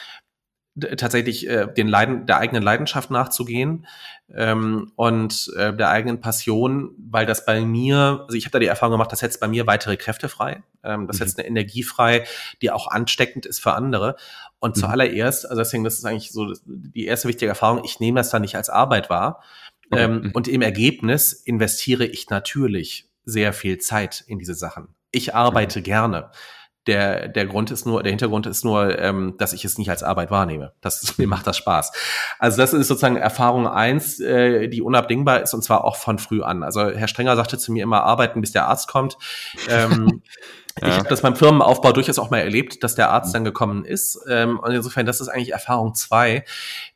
C: tatsächlich äh, den Leiden, der eigenen Leidenschaft nachzugehen ähm, und äh, der eigenen Passion, weil das bei mir, also ich habe da die Erfahrung gemacht, das setzt bei mir weitere Kräfte frei, ähm, das mhm. setzt eine Energie frei, die auch ansteckend ist für andere. Und mhm. zuallererst, also deswegen, das ist eigentlich so die erste wichtige Erfahrung, ich nehme das dann nicht als Arbeit wahr. Okay. Ähm, mhm. Und im Ergebnis investiere ich natürlich sehr viel Zeit in diese Sachen. Ich arbeite gerne. Der, der Grund ist nur, der Hintergrund ist nur, ähm, dass ich es nicht als Arbeit wahrnehme. Das, mir macht das Spaß. Also das ist sozusagen Erfahrung eins, äh, die unabdingbar ist und zwar auch von früh an. Also Herr Strenger sagte zu mir immer, arbeiten, bis der Arzt kommt. Ähm, ja. Ich habe das beim Firmenaufbau durchaus auch mal erlebt, dass der Arzt dann gekommen ist. Ähm, und insofern, das ist eigentlich Erfahrung zwei.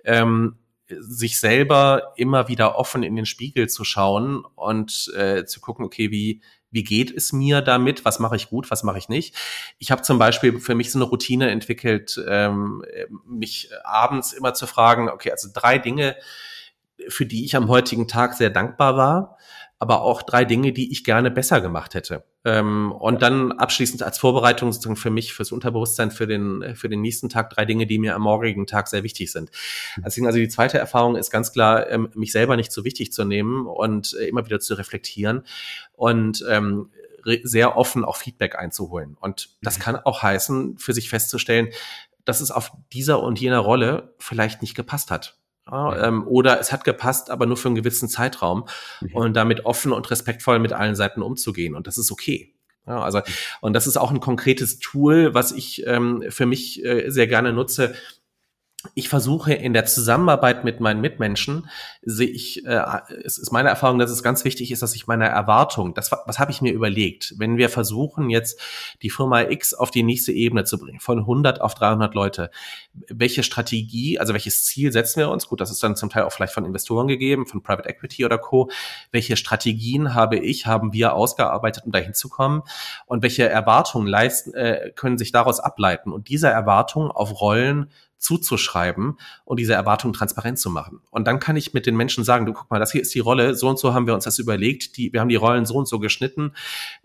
C: Ähm, sich selber immer wieder offen in den Spiegel zu schauen und äh, zu gucken, okay, wie wie geht es mir damit, was mache ich gut, was mache ich nicht. Ich habe zum Beispiel für mich so eine Routine entwickelt, ähm, mich abends immer zu fragen, okay, also drei Dinge, für die ich am heutigen Tag sehr dankbar war, aber auch drei Dinge, die ich gerne besser gemacht hätte. Ähm, und dann abschließend als Vorbereitung sozusagen für mich, fürs Unterbewusstsein, für den, für den nächsten Tag drei Dinge, die mir am morgigen Tag sehr wichtig sind. Mhm. Deswegen also die zweite Erfahrung ist ganz klar, ähm, mich selber nicht so wichtig zu nehmen und äh, immer wieder zu reflektieren und ähm, sehr offen auch Feedback einzuholen. Und das mhm. kann auch heißen, für sich festzustellen, dass es auf dieser und jener Rolle vielleicht nicht gepasst hat. Ja, ähm, oder es hat gepasst, aber nur für einen gewissen Zeitraum mhm. und damit offen und respektvoll mit allen Seiten umzugehen. Und das ist okay. Ja, also, und das ist auch ein konkretes Tool, was ich ähm, für mich äh, sehr gerne nutze, ich versuche in der Zusammenarbeit mit meinen Mitmenschen, sehe ich, äh, es ist meine Erfahrung, dass es ganz wichtig ist, dass ich meine Erwartung, das was habe ich mir überlegt, wenn wir versuchen jetzt die Firma X auf die nächste Ebene zu bringen, von 100 auf 300 Leute, welche Strategie, also welches Ziel setzen wir uns? Gut, das ist dann zum Teil auch vielleicht von Investoren gegeben, von Private Equity oder Co. Welche Strategien habe ich, haben wir ausgearbeitet, um dahin zu kommen? Und welche Erwartungen leisten, äh, können sich daraus ableiten? Und diese Erwartungen auf Rollen zuzuschreiben und diese Erwartungen transparent zu machen. Und dann kann ich mit den Menschen sagen, du guck mal, das hier ist die Rolle, so und so haben wir uns das überlegt, die, wir haben die Rollen so und so geschnitten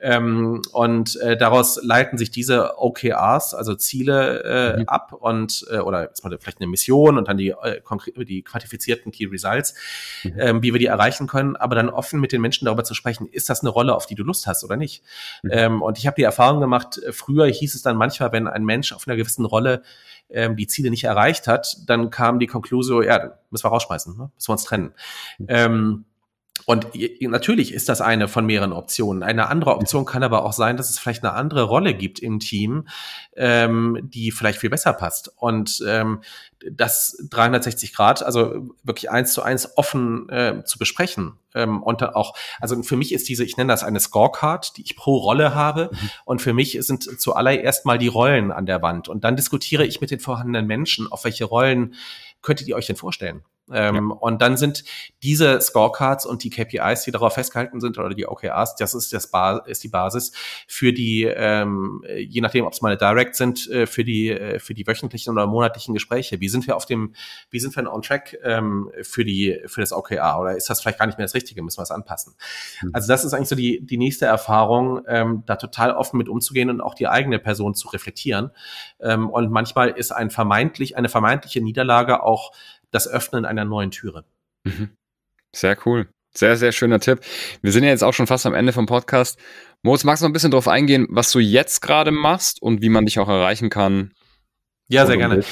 C: ähm, und äh, daraus leiten sich diese OKRs, also Ziele äh, mhm. ab und äh, oder jetzt mal vielleicht eine Mission und dann die, äh, die quantifizierten Key Results, mhm. ähm, wie wir die erreichen können, aber dann offen mit den Menschen darüber zu sprechen, ist das eine Rolle, auf die du Lust hast oder nicht? Mhm. Ähm, und ich habe die Erfahrung gemacht, früher hieß es dann manchmal, wenn ein Mensch auf einer gewissen Rolle ähm, die Ziele nicht erreicht hat, dann kam die Konklusion, ja, müssen wir rausschmeißen, ne? müssen wir uns trennen. Ähm, und natürlich ist das eine von mehreren Optionen. Eine andere Option kann aber auch sein, dass es vielleicht eine andere Rolle gibt im Team, ähm, die vielleicht viel besser passt. Und ähm, das 360 Grad, also wirklich eins zu eins offen äh, zu besprechen. Ähm, und dann auch, also für mich ist diese, ich nenne das eine Scorecard, die ich pro Rolle habe. Mhm. Und für mich sind zuallererst mal die Rollen an der Wand. Und dann diskutiere ich mit den vorhandenen Menschen, auf welche Rollen könntet ihr euch denn vorstellen? Ähm, ja. Und dann sind diese Scorecards und die KPIs, die darauf festgehalten sind, oder die OKRs, das ist, das ba ist die Basis für die, ähm, je nachdem, ob es mal Direct sind, äh, für die, äh, für die wöchentlichen oder monatlichen Gespräche. Wie sind wir auf dem, wie sind wir on track ähm, für die, für das OKR? Oder ist das vielleicht gar nicht mehr das Richtige? Müssen wir es anpassen? Mhm. Also das ist eigentlich so die, die nächste Erfahrung, ähm, da total offen mit umzugehen und auch die eigene Person zu reflektieren. Ähm, und manchmal ist ein vermeintlich, eine vermeintliche Niederlage auch das Öffnen einer neuen Türe.
B: Mhm. Sehr cool. Sehr, sehr schöner Tipp. Wir sind ja jetzt auch schon fast am Ende vom Podcast. Moritz, magst du noch ein bisschen darauf eingehen, was du jetzt gerade machst und wie man dich auch erreichen kann?
C: Ja, sehr gerne.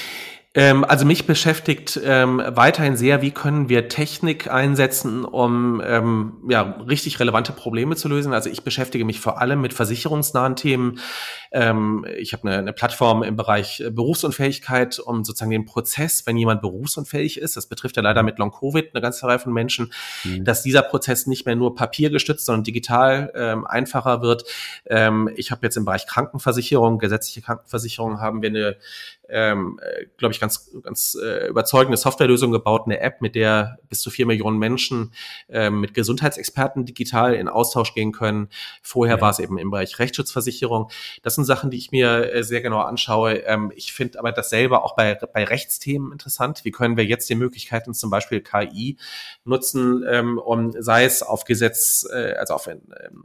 C: Ähm, also mich beschäftigt ähm, weiterhin sehr, wie können wir Technik einsetzen, um ähm, ja, richtig relevante Probleme zu lösen. Also ich beschäftige mich vor allem mit versicherungsnahen Themen. Ähm, ich habe eine, eine Plattform im Bereich äh, Berufsunfähigkeit, um sozusagen den Prozess, wenn jemand berufsunfähig ist, das betrifft ja leider mit Long-Covid eine ganze Reihe von Menschen, mhm. dass dieser Prozess nicht mehr nur papiergestützt, sondern digital ähm, einfacher wird. Ähm, ich habe jetzt im Bereich Krankenversicherung, gesetzliche Krankenversicherung, haben wir eine ähm, äh, glaube ich, ganz, ganz äh, überzeugende Softwarelösung gebaut, eine App, mit der bis zu vier Millionen Menschen ähm, mit Gesundheitsexperten digital in Austausch gehen können. Vorher ja. war es eben im Bereich Rechtsschutzversicherung. Das sind Sachen, die ich mir äh, sehr genau anschaue. Ähm, ich finde aber dasselbe auch bei, bei Rechtsthemen interessant. Wie können wir jetzt die Möglichkeiten, zum Beispiel KI, nutzen, ähm, um sei es auf Gesetz, äh, also auf, äh,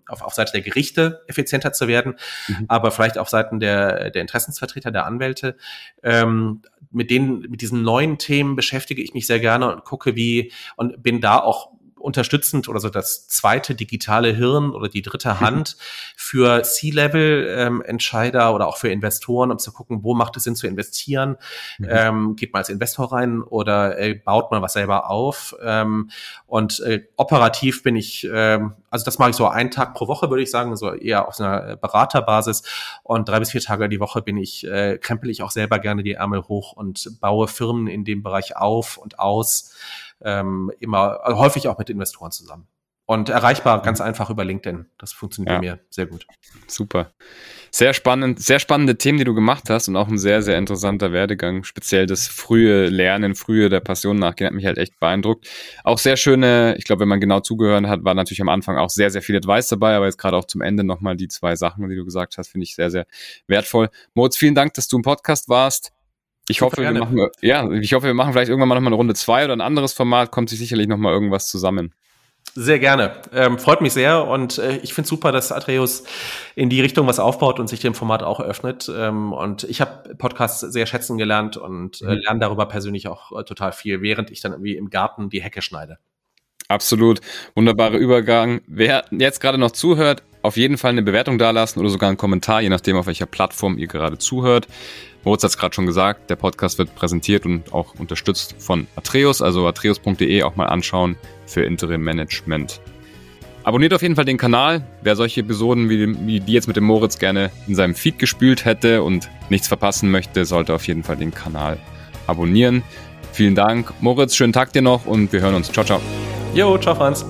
C: auf, auf Seite der Gerichte effizienter zu werden, mhm. aber vielleicht auf Seiten der, der Interessensvertreter, der Anwälte ähm, mit denen, mit diesen neuen Themen beschäftige ich mich sehr gerne und gucke, wie und bin da auch unterstützend oder so das zweite digitale Hirn oder die dritte. Hand für C-Level-Entscheider ähm, oder auch für Investoren, um zu gucken, wo macht es Sinn zu investieren? Mhm. Ähm, geht man als Investor rein oder äh, baut man was selber auf? Ähm, und äh, operativ bin ich, ähm, also das mache ich so einen Tag pro Woche, würde ich sagen, so eher auf einer Beraterbasis. Und drei bis vier Tage die Woche bin ich, äh, krempel ich auch selber gerne die Ärmel hoch und baue Firmen in dem Bereich auf und aus ähm, immer also häufig auch mit Investoren zusammen. Und erreichbar ganz einfach über LinkedIn. Das funktioniert ja. bei mir sehr gut.
B: Super. Sehr spannend, sehr spannende Themen, die du gemacht hast und auch ein sehr, sehr interessanter Werdegang. Speziell das frühe Lernen, frühe der Passion nachgehen, hat mich halt echt beeindruckt. Auch sehr schöne, ich glaube, wenn man genau zugehört hat, war natürlich am Anfang auch sehr, sehr viel Advice dabei, aber jetzt gerade auch zum Ende nochmal die zwei Sachen, die du gesagt hast, finde ich sehr, sehr wertvoll. Moritz, vielen Dank, dass du im Podcast warst. Ich hoffe, wir machen, ja, ich hoffe, wir machen vielleicht irgendwann mal nochmal eine Runde zwei oder ein anderes Format, kommt sich sicherlich nochmal irgendwas zusammen.
C: Sehr gerne. Ähm, freut mich sehr und äh, ich finde super, dass Atreus in die Richtung was aufbaut und sich dem Format auch öffnet. Ähm, und ich habe Podcasts sehr schätzen gelernt und äh, mhm. lerne darüber persönlich auch äh, total viel, während ich dann irgendwie im Garten die Hecke schneide.
B: Absolut. Wunderbarer Übergang. Wer jetzt gerade noch zuhört, auf jeden Fall eine Bewertung dalassen oder sogar einen Kommentar, je nachdem, auf welcher Plattform ihr gerade zuhört. Moritz hat es gerade schon gesagt, der Podcast wird präsentiert und auch unterstützt von Atreus, also atreus.de auch mal anschauen für Interim Management. Abonniert auf jeden Fall den Kanal. Wer solche Episoden wie, die jetzt mit dem Moritz gerne in seinem Feed gespült hätte und nichts verpassen möchte, sollte auf jeden Fall den Kanal abonnieren. Vielen Dank. Moritz, schönen Tag dir noch und wir hören uns. Ciao, ciao.
C: Jo, ciao Franz.